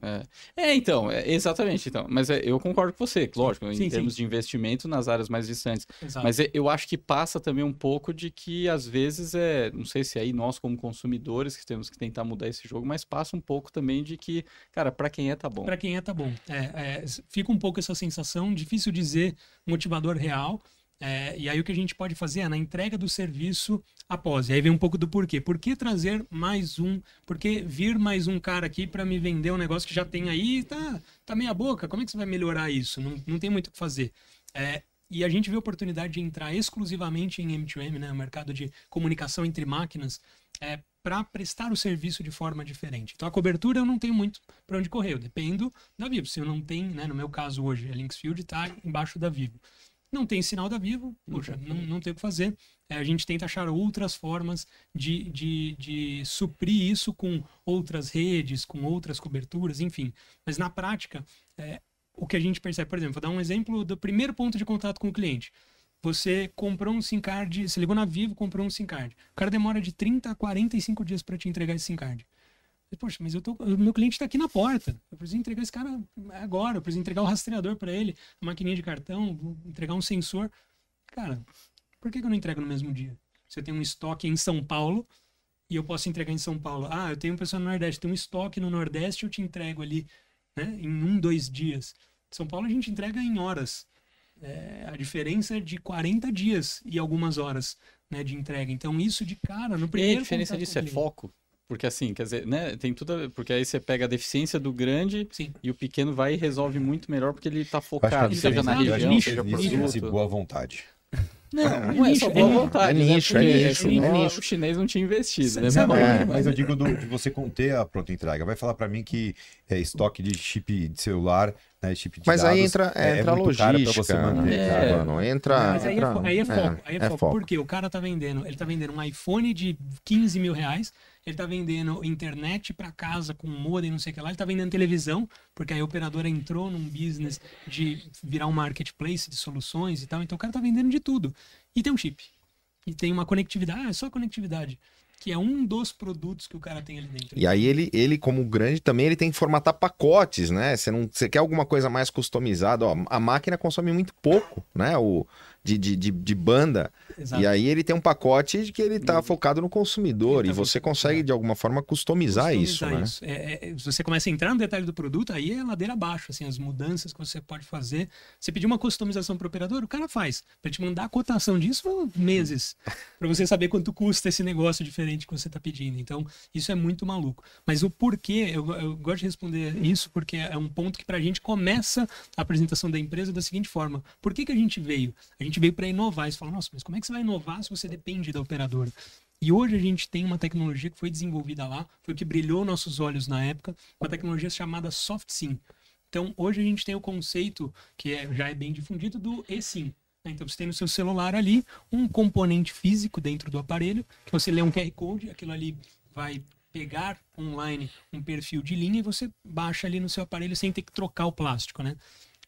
É, é então, é, exatamente. Então. Mas é, eu concordo com você, lógico, sim, em termos sim. de investimento nas áreas mais distantes. Exato. Mas é, eu acho que passa também um pouco de que, às vezes, é. Não sei se é aí nós, como consumidores, que temos que tentar mudar esse jogo, mas passa um pouco também de que, cara, para quem é, tá bom. Para quem é, tá bom. É, fica um pouco essa sensação, difícil dizer motivador real. É, e aí o que a gente pode fazer é na entrega do serviço após. E aí vem um pouco do porquê. Por que trazer mais um? Por que vir mais um cara aqui para me vender um negócio que já tem aí tá, tá meia boca? Como é que você vai melhorar isso? Não, não tem muito o que fazer. É, e a gente vê a oportunidade de entrar exclusivamente em M2M, né, o mercado de comunicação entre máquinas, é, para prestar o serviço de forma diferente. Então a cobertura eu não tenho muito para onde correr, eu dependo da Vivo. Se eu não tenho, né, no meu caso hoje, a Linksfield está embaixo da Vivo. Não tem sinal da Vivo, puxa, não, não tem o que fazer. É, a gente tenta achar outras formas de, de, de suprir isso com outras redes, com outras coberturas, enfim. Mas na prática, é, o que a gente percebe, por exemplo, vou dar um exemplo do primeiro ponto de contato com o cliente. Você comprou um SIM card, você ligou na Vivo, comprou um SIM card. O cara demora de 30 a 45 dias para te entregar esse SIM card. Poxa, mas eu tô, o meu cliente está aqui na porta. Eu preciso entregar esse cara agora. Eu preciso entregar o rastreador para ele, a maquininha de cartão, entregar um sensor. Cara, por que, que eu não entrego no mesmo dia? Você tem um estoque em São Paulo e eu posso entregar em São Paulo. Ah, eu tenho um pessoal no Nordeste, tem um estoque no Nordeste, eu te entrego ali, né? Em um, dois dias. São Paulo a gente entrega em horas. É, a diferença é de 40 dias e algumas horas né, de entrega. Então, isso de cara, no primeiro. E a diferença disso é foco? Porque assim, quer dizer, né, tem tudo. Porque aí você pega a deficiência do grande Sim. e o pequeno vai e resolve muito melhor porque ele está focado, seja na região, seja produto. boa vontade. Não, não é só boa vontade. É nicho, né? é nicho. É nicho. O chinês não tinha investido, né? É, mas eu digo do, de você conter a pronta entrega. Vai falar para mim que é, estoque de chip de celular, né, chip de Mas dados, aí entra, é, entra a logística. Você manter, é. Mano, entra, mas aí, entra, é, aí é foco. Aí é, foco. foco. Porque o cara tá vendendo, ele tá vendendo um iPhone de 15 mil reais ele está vendendo internet para casa com modem, não sei o que lá, ele está vendendo televisão, porque a operadora entrou num business de virar um marketplace de soluções e tal, então o cara está vendendo de tudo. E tem um chip. E tem uma conectividade, ah, é só conectividade. que é um dos produtos que o cara tem ali dentro. E aí ele, ele como grande, também ele tem que formatar pacotes, né? Você não, você quer alguma coisa mais customizada, ó, a máquina consome muito pouco, né? O de, de, de, de banda. Exato. E aí ele tem um pacote que ele está uhum. focado no consumidor. Tá e você consegue, é. de alguma forma, customizar, customizar isso, isso, né? É, é, você começa a entrar no detalhe do produto, aí é ladeira abaixo, assim, as mudanças que você pode fazer. Você pedir uma customização para o operador, o cara faz. Para te mandar a cotação disso, meses. (laughs) para você saber quanto custa esse negócio diferente que você está pedindo. Então, isso é muito maluco. Mas o porquê, eu, eu gosto de responder isso porque é um ponto que para a gente começa a apresentação da empresa da seguinte forma. Por que, que a gente veio? A gente veio para inovar. E você fala, nossa, mas como é que você vai inovar se você depende da operadora? E hoje a gente tem uma tecnologia que foi desenvolvida lá, foi o que brilhou nossos olhos na época, uma tecnologia chamada SoftSync. Então, hoje a gente tem o conceito, que é, já é bem difundido, do eSIM. Né? Então, você tem no seu celular ali um componente físico dentro do aparelho, que você lê um QR Code, aquilo ali vai pegar online um perfil de linha e você baixa ali no seu aparelho sem ter que trocar o plástico, né?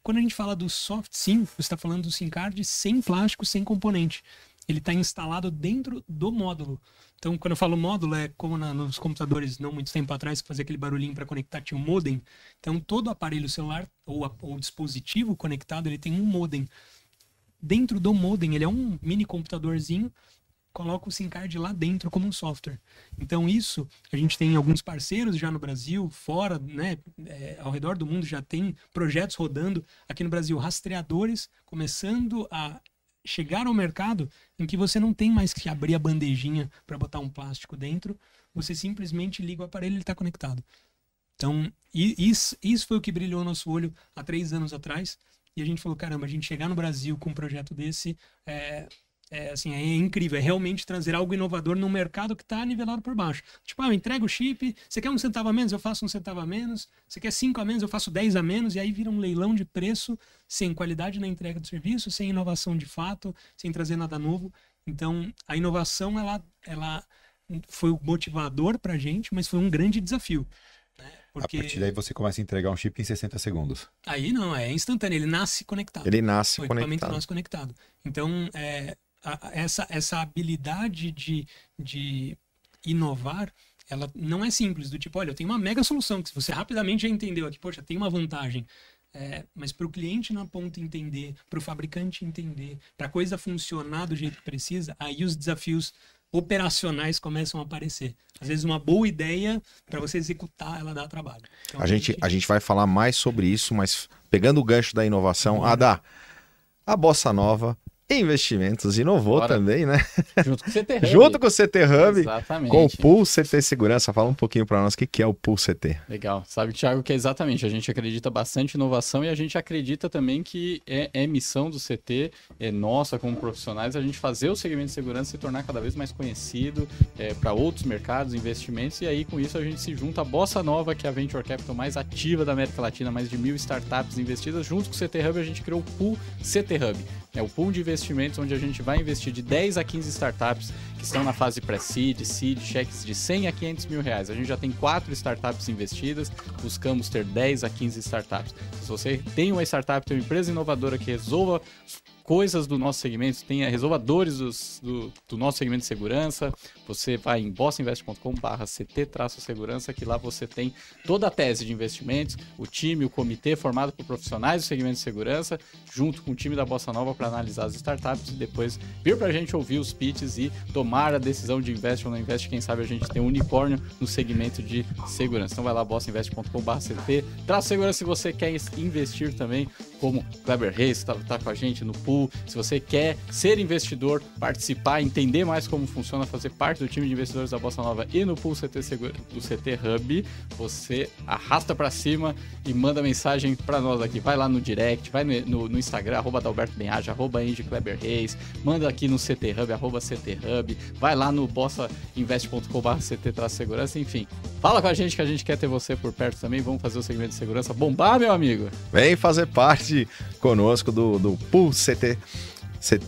Quando a gente fala do soft SIM, você está falando do SIM card sem plástico, sem componente. Ele está instalado dentro do módulo. Então, quando eu falo módulo, é como na, nos computadores não muito tempo atrás, que fazia aquele barulhinho para conectar, tinha um modem. Então, todo aparelho celular ou, ou dispositivo conectado, ele tem um modem. Dentro do modem, ele é um mini computadorzinho coloca o SIM card lá dentro como um software. Então isso a gente tem alguns parceiros já no Brasil, fora, né, é, ao redor do mundo já tem projetos rodando. Aqui no Brasil, rastreadores começando a chegar ao mercado em que você não tem mais que abrir a bandejinha para botar um plástico dentro, você simplesmente liga o aparelho e ele está conectado. Então, isso, isso foi o que brilhou no nosso olho há três anos atrás. E a gente falou, caramba, a gente chegar no Brasil com um projeto desse, é, é, assim, é incrível. É realmente trazer algo inovador num mercado que está nivelado por baixo. Tipo, ah, eu entrego o chip, você quer um centavo a menos, eu faço um centavo a menos. Você quer cinco a menos, eu faço dez a menos. E aí vira um leilão de preço sem qualidade na entrega do serviço, sem inovação de fato, sem trazer nada novo. Então, a inovação, ela, ela foi o motivador para a gente, mas foi um grande desafio. Né? Porque... A partir daí você começa a entregar um chip em 60 segundos. Aí não, é instantâneo, ele nasce conectado. Ele nasce o conectado. O equipamento nasce conectado. Então, é, essa, essa habilidade de, de inovar, ela não é simples, do tipo, olha, eu tenho uma mega solução que você rapidamente já entendeu aqui, poxa, tem uma vantagem. É, mas para o cliente na ponta entender, para o fabricante entender, para a coisa funcionar do jeito que precisa, aí os desafios operacionais começam a aparecer. Às vezes uma boa ideia para você executar, ela dá trabalho. Então, a, gente, a gente vai falar mais sobre isso, mas pegando o gancho da inovação, uhum. Adá, a bossa nova Investimentos inovou Bora. também, né? Junto com o CT (laughs) Hub. Junto com o CT Hub. Exatamente. Com o Pool CT Segurança. Fala um pouquinho para nós o que é o Pool CT. Legal. Sabe, Thiago, que é exatamente. A gente acredita bastante em inovação e a gente acredita também que é, é missão do CT, é nossa como profissionais, a gente fazer o segmento de segurança se tornar cada vez mais conhecido é, para outros mercados, investimentos. E aí, com isso, a gente se junta à Bossa Nova, que é a Venture Capital mais ativa da América Latina, mais de mil startups investidas. Junto com o CT Hub, a gente criou o Pool CT Hub. É o pool de investimentos onde a gente vai investir de 10 a 15 startups que estão na fase pré-seed, seed, cheques de 100 a 500 mil reais. A gente já tem quatro startups investidas, buscamos ter 10 a 15 startups. Se você tem uma startup, tem uma empresa inovadora que resolva coisas do nosso segmento, tem resolvadores dos, do, do, nosso segmento de segurança. Você vai em bossainvest.com.br CT-segurança, que lá você tem toda a tese de investimentos, o time, o comitê formado por profissionais do segmento de segurança, junto com o time da Bossa Nova para analisar as startups e depois vir para a gente ouvir os pitches e tomar a decisão de investe ou não investe. Quem sabe a gente tem um unicórnio no segmento de segurança. Então vai lá, bossainvest.com.br CT-segurança se você quer investir também, como Kleber Reis está tá com a gente no pool Se você quer ser investidor, participar, entender mais como funciona, fazer parte do time de investidores da Bossa Nova e no Pool CT do CT Hub, você arrasta para cima e manda mensagem para nós aqui. Vai lá no direct, vai no, no, Instagram, arroba Dalberto Benhaja, arroba Kleber Reis, manda aqui no CT Hub, arroba CT Hub, vai lá no bossainvest.com.br CT segurança, enfim. Fala com a gente que a gente quer ter você por perto também. Vamos fazer o segmento de segurança bombar, meu amigo. Vem fazer parte conosco do, do Pool CT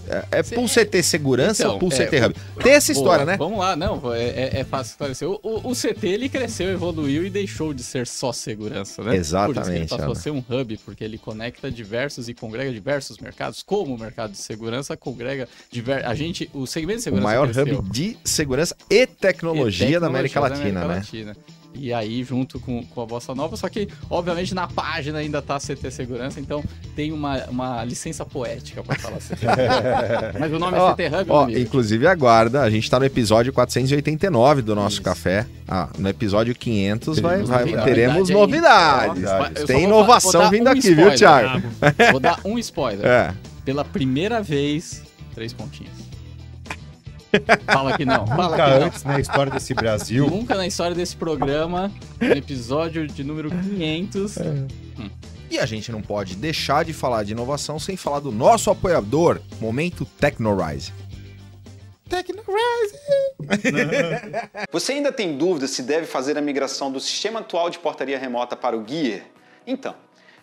É, é Pool CT Segurança então, ou Pool é, CT Hub? Tem essa história, boa, né? Vamos lá, não, é, é, é fácil esclarecer. O, o, o, CT ele cresceu, evoluiu e deixou de ser só segurança, né? Exatamente. Por isso ele passou a ser um hub, porque ele conecta diversos e congrega diversos mercados, como o mercado de segurança congrega diver... a gente, o segmento de segurança. O maior cresceu. hub de segurança e tecnologia, e tecnologia da América Latina, da América né? Latina. E aí, junto com, com a Bossa Nova, só que, obviamente, na página ainda tá CT Segurança, então tem uma, uma licença poética para falar CT (laughs) Mas o nome é CT Hub, ó, Inclusive, aguarda, a gente tá no episódio 489 do nosso Isso. café. Ah, no episódio 500 vai, vai, teremos novidades. novidades. Tem inovação vindo um aqui, spoiler, viu, Thiago? Vou dar um spoiler. (laughs) É. Pela primeira vez, três pontinhos. Fala que não. Fala Nunca que antes não. na história desse Brasil. Nunca na história desse programa, no episódio de número 500. É. Hum. E a gente não pode deixar de falar de inovação sem falar do nosso apoiador, Momento Technorise. Technorise! (laughs) Você ainda tem dúvida se deve fazer a migração do sistema atual de portaria remota para o Gear? Então,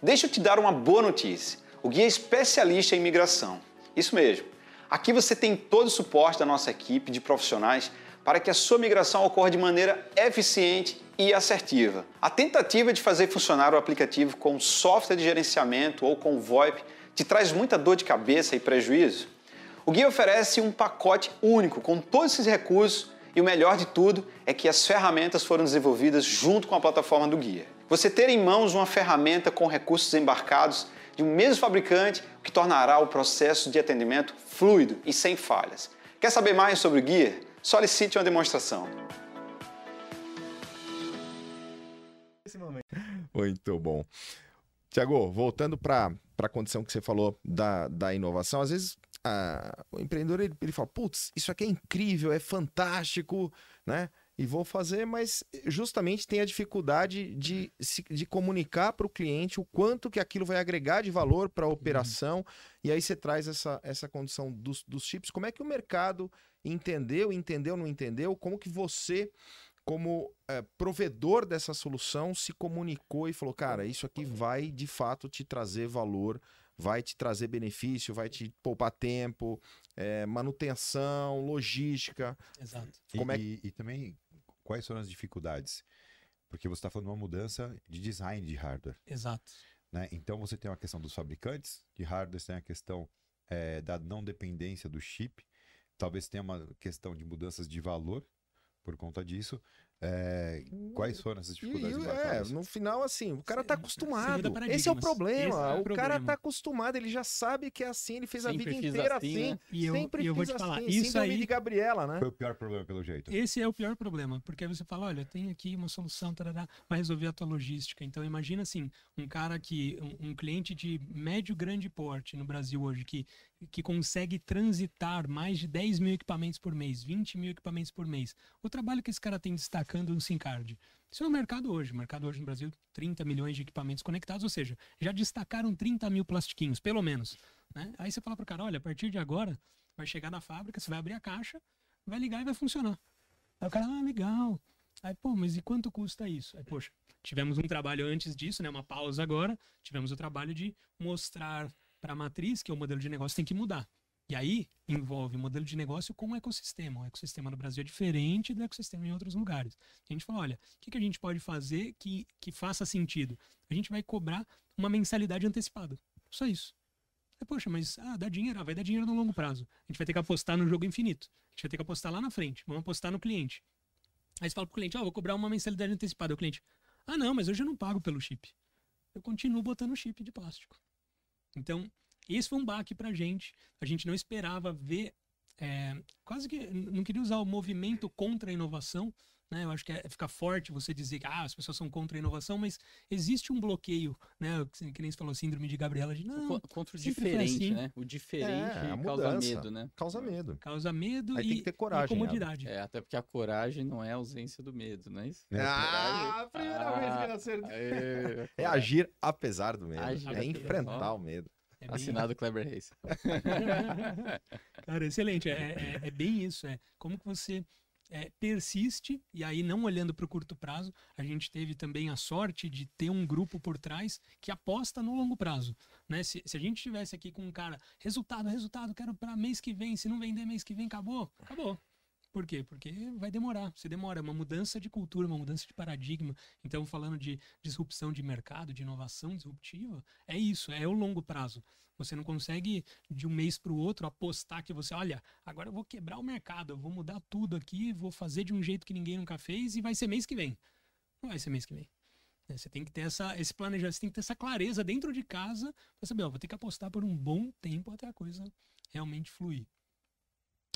deixa eu te dar uma boa notícia. O Gear é especialista em migração. Isso mesmo. Aqui você tem todo o suporte da nossa equipe de profissionais para que a sua migração ocorra de maneira eficiente e assertiva. A tentativa de fazer funcionar o aplicativo com software de gerenciamento ou com VoIP te traz muita dor de cabeça e prejuízo? O Guia oferece um pacote único com todos esses recursos e o melhor de tudo é que as ferramentas foram desenvolvidas junto com a plataforma do Guia. Você ter em mãos uma ferramenta com recursos embarcados de um mesmo fabricante, o que tornará o processo de atendimento fluido e sem falhas. Quer saber mais sobre o Gear? Solicite uma demonstração. Muito bom. Tiago, voltando para a condição que você falou da, da inovação, às vezes a, o empreendedor ele, ele fala: putz, isso aqui é incrível, é fantástico, né? E vou fazer, mas justamente tem a dificuldade de, de comunicar para o cliente o quanto que aquilo vai agregar de valor para a uhum. operação. Uhum. E aí você traz essa, essa condição dos, dos chips. Como é que o mercado entendeu, entendeu, não entendeu? Como que você, como é, provedor dessa solução, se comunicou e falou, cara, isso aqui vai de fato te trazer valor vai te trazer benefício, vai te poupar tempo, é, manutenção, logística. Exato. Como e, é... e, e também quais foram as dificuldades? Porque você está falando de uma mudança de design de hardware. Exato. Né? Então você tem a questão dos fabricantes de hardware, você tem a questão é, da não dependência do chip, talvez tenha uma questão de mudanças de valor por conta disso. É, quais foram essas dificuldades? E, é, no final, assim, o cara tá acostumado. Esse é o problema. É o, o problema. cara tá acostumado, ele já sabe que é assim, ele fez sempre a vida inteira assim. assim. Né? E eu, sempre e eu vou te falar, assim, isso aí de Gabriela, né? Foi o pior problema pelo jeito. Esse é o pior problema, porque você fala, olha, tem aqui uma solução, tarará, vai resolver a tua logística. Então imagina assim, um cara que um, um cliente de médio grande porte no Brasil hoje que que consegue transitar mais de 10 mil equipamentos por mês, 20 mil equipamentos por mês. O trabalho que esse cara tem destacando no SimCard. Isso é o mercado hoje. O mercado hoje no Brasil, 30 milhões de equipamentos conectados, ou seja, já destacaram 30 mil plastiquinhos, pelo menos. Né? Aí você fala para o cara, olha, a partir de agora, vai chegar na fábrica, você vai abrir a caixa, vai ligar e vai funcionar. Aí o cara, ah, legal. Aí, pô, mas e quanto custa isso? Aí, poxa, tivemos um trabalho antes disso, né? Uma pausa agora. Tivemos o trabalho de mostrar para a matriz, que é o modelo de negócio, tem que mudar. E aí envolve o modelo de negócio com o ecossistema. O ecossistema no Brasil é diferente do ecossistema em outros lugares. A gente fala, olha, o que, que a gente pode fazer que, que faça sentido? A gente vai cobrar uma mensalidade antecipada. Só isso. É, poxa, mas ah, dá dinheiro, ah, vai dar dinheiro no longo prazo. A gente vai ter que apostar no jogo infinito. A gente vai ter que apostar lá na frente. Vamos apostar no cliente. Aí você fala pro cliente, ó, oh, vou cobrar uma mensalidade antecipada. O cliente, ah, não, mas hoje eu não pago pelo chip. Eu continuo botando chip de plástico. Então, esse foi um baque pra gente. A gente não esperava ver. É, quase que. Não queria usar o movimento contra a inovação. Né? Eu acho que é, fica forte você dizer que ah, as pessoas são contra a inovação, mas existe um bloqueio, né? Que nem você falou, síndrome de Gabriela. De, não, contra o diferente, assim. né? O diferente é, causa medo, né? Causa medo. Causa medo Aí e, tem que ter coragem, e comodidade. É, até porque a coragem não é a ausência do medo, não é isso? É ah, primeira ah, vez que eu acertei. É agir apesar do medo. Agir é enfrentar o medo. É bem... Assinado Kleber Reis. (laughs) Cara, excelente. É, é, é, bem isso. É como que você é, persiste, e aí não olhando para o curto prazo, a gente teve também a sorte de ter um grupo por trás que aposta no longo prazo. Né? Se, se a gente estivesse aqui com um cara, resultado, resultado, quero para mês que vem, se não vender mês que vem, acabou, acabou. Por quê? Porque vai demorar. Se demora, é uma mudança de cultura, uma mudança de paradigma. Então, falando de disrupção de mercado, de inovação disruptiva, é isso, é o longo prazo. Você não consegue, de um mês para o outro, apostar que você, olha, agora eu vou quebrar o mercado, eu vou mudar tudo aqui, vou fazer de um jeito que ninguém nunca fez e vai ser mês que vem. Não vai ser mês que vem. É, você tem que ter essa, esse planejamento, você tem que ter essa clareza dentro de casa para saber, ó, vou ter que apostar por um bom tempo até a coisa realmente fluir.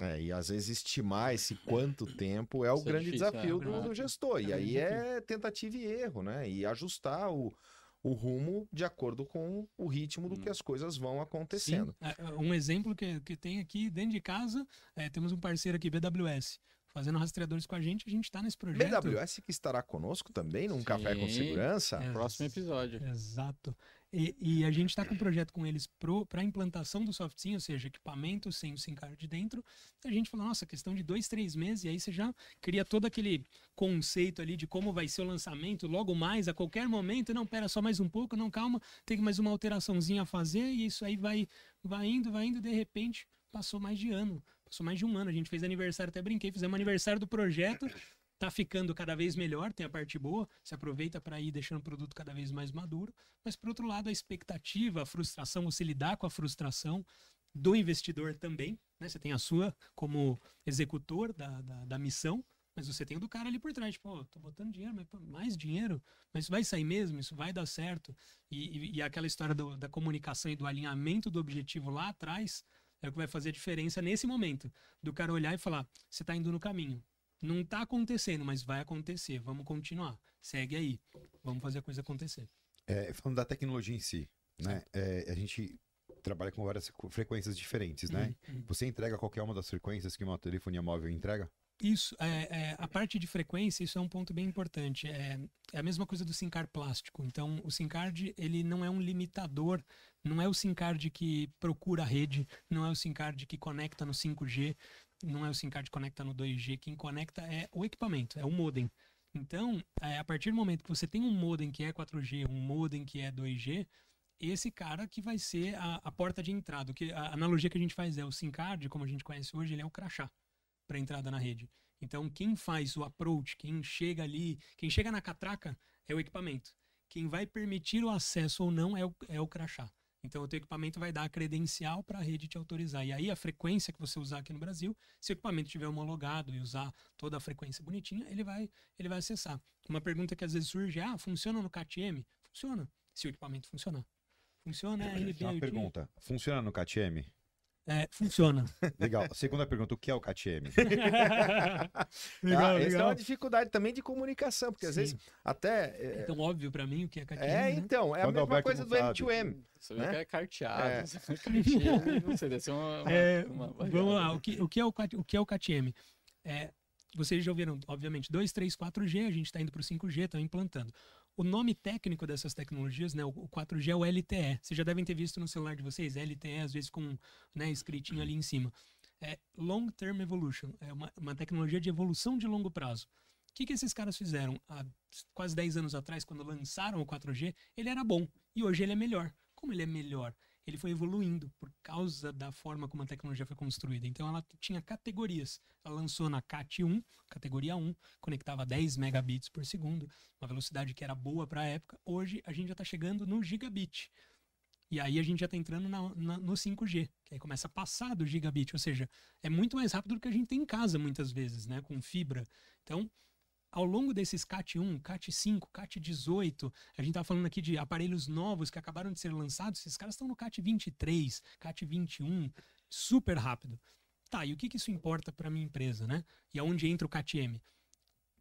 É, e às vezes estimar esse quanto tempo é o Isso é grande é difícil, desafio é, do, do, gestor. É e aí é tentativa e erro, né? E ajustar o, o rumo de acordo com o ritmo do hum. que as coisas vão acontecendo. Sim. É, um exemplo que, que tem aqui dentro de casa, é, temos um parceiro aqui, BWS fazendo rastreadores com a gente, a gente está nesse projeto. BWS que estará conosco também num Sim, Café com Segurança. É, próximo episódio. Exato. E, e a gente está com um projeto com eles para a implantação do SoftSync, ou seja, equipamento sem o SIM card dentro. A gente falou, nossa, questão de dois, três meses, e aí você já cria todo aquele conceito ali de como vai ser o lançamento logo mais, a qualquer momento. Não, pera só mais um pouco, não, calma, tem mais uma alteraçãozinha a fazer, e isso aí vai, vai indo, vai indo, de repente passou mais de ano. Passou mais de um ano. A gente fez aniversário, até brinquei, fizemos aniversário do projeto. Tá ficando cada vez melhor, tem a parte boa, se aproveita para ir deixando o produto cada vez mais maduro. Mas, por outro lado, a expectativa, a frustração, você lidar com a frustração do investidor também. Né? Você tem a sua como executor da, da, da missão, mas você tem o do cara ali por trás, tipo, oh, tô botando dinheiro, mas mais dinheiro, mas isso vai sair mesmo, isso vai dar certo. E, e, e aquela história do, da comunicação e do alinhamento do objetivo lá atrás é o que vai fazer a diferença nesse momento. Do cara olhar e falar: você está indo no caminho. Não está acontecendo, mas vai acontecer. Vamos continuar. Segue aí. Vamos fazer a coisa acontecer. É, falando da tecnologia em si, né? É, a gente trabalha com várias frequências diferentes, né? Uhum. Você entrega qualquer uma das frequências que uma telefonia móvel entrega? Isso, é, é, a parte de frequência, isso é um ponto bem importante. É, é a mesma coisa do SIM card plástico. Então, o SIM card, ele não é um limitador, não é o SIM card que procura a rede, não é o SIM card que conecta no 5G, não é o SIM card que conecta no 2G. Quem conecta é o equipamento, é o modem. Então, é, a partir do momento que você tem um modem que é 4G, um modem que é 2G, esse cara que vai ser a, a porta de entrada. Que a analogia que a gente faz é o SIM card, como a gente conhece hoje, ele é o crachá para entrada na rede. Então, quem faz o approach, quem chega ali, quem chega na catraca é o equipamento. Quem vai permitir o acesso ou não é o, é o crachá. Então, o teu equipamento vai dar a credencial para a rede te autorizar. E aí, a frequência que você usar aqui no Brasil, se o equipamento estiver homologado e usar toda a frequência bonitinha, ele vai, ele vai acessar. Uma pergunta que às vezes surge é: ah, funciona no CATM? Funciona, se o equipamento funcionar. Funciona é RB. Uma pergunta: funciona no CATM? É, funciona. Legal. Segunda pergunta, o que é o KTM? (laughs) legal, ah, Essa é uma dificuldade também de comunicação, porque Sim. às vezes até... É, é tão óbvio para mim o que é KTM, É, né? então, é Quando a mesma coisa do M2M. Você né? que é carteado, é. carteado, não sei, deve ser uma... É, uma vamos lá, o que, o, que é o, o que é o KTM? É, vocês já ouviram, obviamente, 2, 3, 4G, a gente está indo para o 5G, estão implantando. O nome técnico dessas tecnologias, né, o 4G é o LTE. Vocês já devem ter visto no celular de vocês, LTE, às vezes com né, escritinho ali em cima. É Long Term Evolution, é uma, uma tecnologia de evolução de longo prazo. O que, que esses caras fizeram? Há quase 10 anos atrás, quando lançaram o 4G, ele era bom e hoje ele é melhor. Como ele é melhor? Ele foi evoluindo por causa da forma como a tecnologia foi construída. Então ela tinha categorias. Ela lançou na CAT 1, categoria 1, conectava 10 megabits por segundo, uma velocidade que era boa para a época. Hoje a gente já está chegando no gigabit. E aí a gente já está entrando na, na, no 5G, que aí começa a passar do gigabit, ou seja, é muito mais rápido do que a gente tem em casa muitas vezes, né, com fibra. Então, ao longo desses CAT 1, CAT 5, CAT 18, a gente está falando aqui de aparelhos novos que acabaram de ser lançados, esses caras estão no CAT 23, CAT 21, super rápido. Tá, e o que, que isso importa para minha empresa, né? E aonde entra o CAT-M?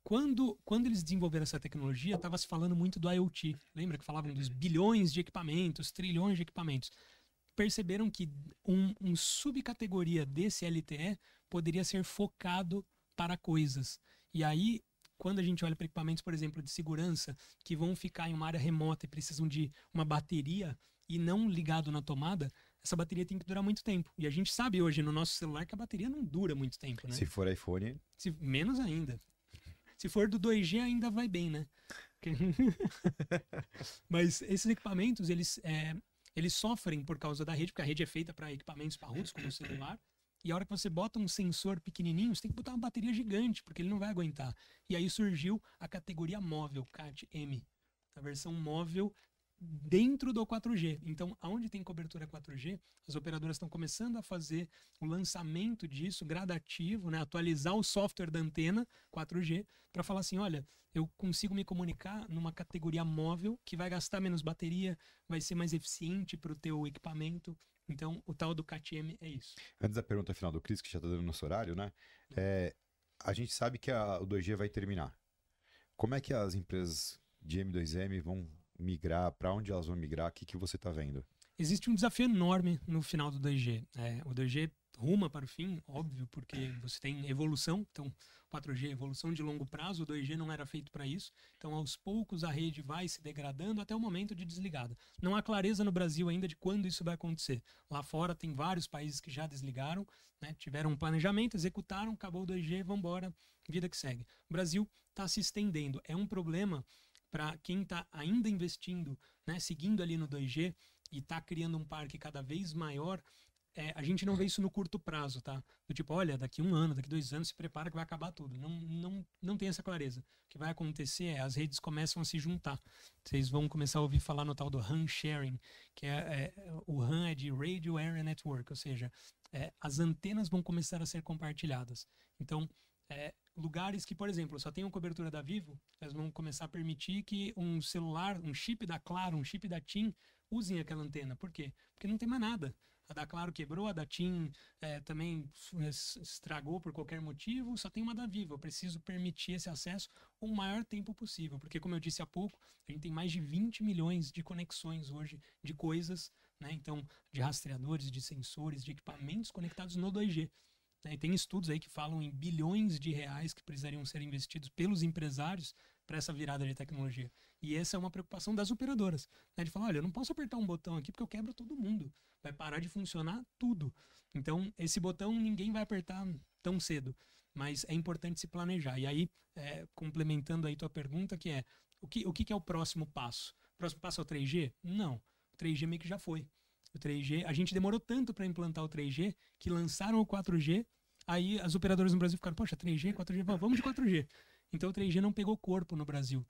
Quando, quando eles desenvolveram essa tecnologia, estava se falando muito do IoT. Lembra que falavam dos bilhões de equipamentos, trilhões de equipamentos? Perceberam que um, um subcategoria desse LTE poderia ser focado para coisas. E aí quando a gente olha para equipamentos, por exemplo, de segurança, que vão ficar em uma área remota e precisam de uma bateria e não ligado na tomada, essa bateria tem que durar muito tempo. E a gente sabe hoje no nosso celular que a bateria não dura muito tempo, né? Se for iPhone. Se, menos ainda. Se for do 2G, ainda vai bem, né? (laughs) Mas esses equipamentos, eles, é, eles sofrem por causa da rede, porque a rede é feita para equipamentos parrudos, como o celular. E a hora que você bota um sensor pequenininho, você tem que botar uma bateria gigante, porque ele não vai aguentar. E aí surgiu a categoria móvel, CAT-M. A versão móvel dentro do 4G. Então, aonde tem cobertura 4G, as operadoras estão começando a fazer o lançamento disso gradativo, né? atualizar o software da antena 4G para falar assim, olha, eu consigo me comunicar numa categoria móvel que vai gastar menos bateria, vai ser mais eficiente para o teu equipamento. Então, o tal do CAT-M é isso. Antes da pergunta final do Cris, que já está dando nosso horário, né? É, a gente sabe que a, o 2G vai terminar. Como é que as empresas de M2M vão migrar? Para onde elas vão migrar? O que, que você está vendo? Existe um desafio enorme no final do 2G. É, o 2G ruma para o fim, óbvio, porque você tem evolução. Então, 4G, evolução de longo prazo, o 2G não era feito para isso. Então, aos poucos, a rede vai se degradando até o momento de desligada. Não há clareza no Brasil ainda de quando isso vai acontecer. Lá fora, tem vários países que já desligaram, né? tiveram um planejamento, executaram, acabou o 2G, vamos embora, vida que segue. O Brasil está se estendendo. É um problema para quem está ainda investindo, né, seguindo ali no 2G e está criando um parque cada vez maior, é, a gente não vê isso no curto prazo, tá? Do tipo, olha, daqui um ano, daqui dois anos, se prepara que vai acabar tudo. Não, não, não tem essa clareza. O que vai acontecer é as redes começam a se juntar. Vocês vão começar a ouvir falar no tal do RAN sharing, que é, é o RAN é de Radio Area Network, ou seja, é, as antenas vão começar a ser compartilhadas. Então, é, lugares que, por exemplo, só tem cobertura da Vivo, elas vão começar a permitir que um celular, um chip da Claro, um chip da TIM, usem aquela antena. Por quê? Porque não tem mais nada. A da Claro quebrou, a da TIM é, também estragou por qualquer motivo, só tem uma da Vivo. Eu preciso permitir esse acesso o maior tempo possível, porque, como eu disse há pouco, a gente tem mais de 20 milhões de conexões hoje de coisas, né? Então, de rastreadores, de sensores, de equipamentos conectados no 2G. Né? E tem estudos aí que falam em bilhões de reais que precisariam ser investidos pelos empresários para essa virada de tecnologia. E essa é uma preocupação das operadoras. Né? De falar, olha, eu não posso apertar um botão aqui porque eu quebro todo mundo. Vai parar de funcionar tudo. Então, esse botão ninguém vai apertar tão cedo. Mas é importante se planejar. E aí, é, complementando aí tua pergunta, que é, o que, o que é o próximo passo? O próximo passo é o 3G? Não. O 3G meio que já foi. O 3G, a gente demorou tanto para implantar o 3G que lançaram o 4G Aí as operadoras no Brasil ficaram, poxa, 3G, 4G, vamos de 4G. Então o 3G não pegou corpo no Brasil.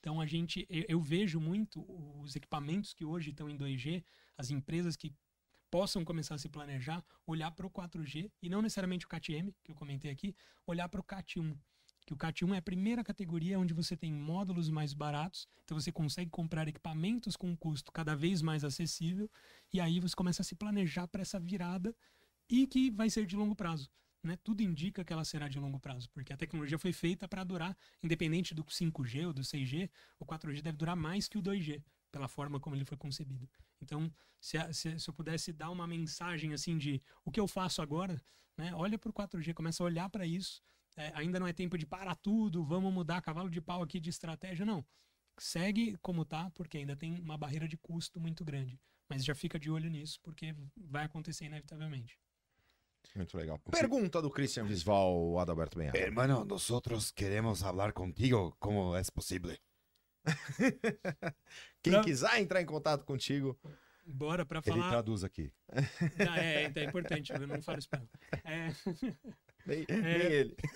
Então a gente, eu, eu vejo muito os equipamentos que hoje estão em 2G, as empresas que possam começar a se planejar, olhar para o 4G e não necessariamente o CAT-M, que eu comentei aqui, olhar para o CAT-1. Que o CAT-1 é a primeira categoria onde você tem módulos mais baratos, então você consegue comprar equipamentos com um custo cada vez mais acessível, e aí você começa a se planejar para essa virada e que vai ser de longo prazo né, tudo indica que ela será de longo prazo, porque a tecnologia foi feita para durar, independente do 5G ou do 6G, o 4G deve durar mais que o 2G, pela forma como ele foi concebido. Então, se, se, se eu pudesse dar uma mensagem assim de o que eu faço agora, né, olha para o 4G, começa a olhar para isso. É, ainda não é tempo de parar tudo, vamos mudar cavalo de pau aqui de estratégia, não. Segue como tá, porque ainda tem uma barreira de custo muito grande. Mas já fica de olho nisso, porque vai acontecer inevitavelmente. Muito legal. Pergunta do Christian Visval, Adalberto Benha. Hermano, nós queremos falar contigo como é possível. Quem pra... quiser entrar em contato contigo. Bora para falar. Ele traduz aqui. (laughs) Ah, é, é, é importante, eu não falo espanhol. É... (laughs) Nem, é... nem ele. (laughs)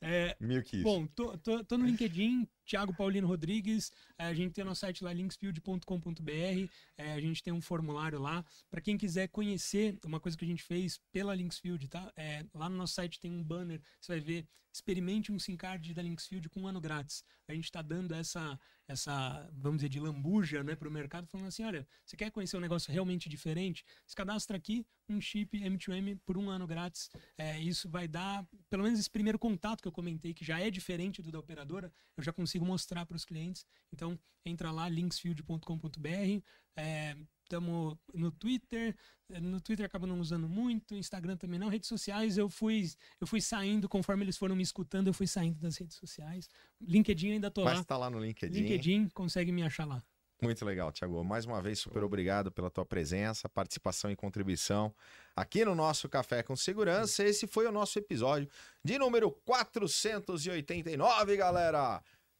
É, bom, tô, tô, tô, no LinkedIn, Thiago Paulino Rodrigues. É, a gente tem nosso site lá, linksfield.com.br. É, a gente tem um formulário lá. Para quem quiser conhecer uma coisa que a gente fez pela Linksfield, tá? É, lá no nosso site tem um banner. Você vai ver, experimente um SIM card da Linksfield com um ano grátis. A gente está dando essa, essa, vamos dizer, de lambuja né, para o mercado, falando assim: olha, você quer conhecer um negócio realmente diferente? Se cadastra aqui um chip M2M por um ano grátis. É, isso vai dar, pelo menos esse primeiro contato que eu comentei, que já é diferente do da operadora, eu já consigo mostrar para os clientes. Então, entra lá, linksfield.com.br. Estamos é, no Twitter, no Twitter acaba não usando muito, Instagram também não, redes sociais eu fui eu fui saindo, conforme eles foram me escutando, eu fui saindo das redes sociais. LinkedIn ainda tô Mas lá. Mas tá lá no LinkedIn. LinkedIn, consegue me achar lá. Muito legal, Tiago. Mais uma vez, super obrigado pela tua presença, participação e contribuição aqui no nosso Café com Segurança. Esse foi o nosso episódio de número 489, galera.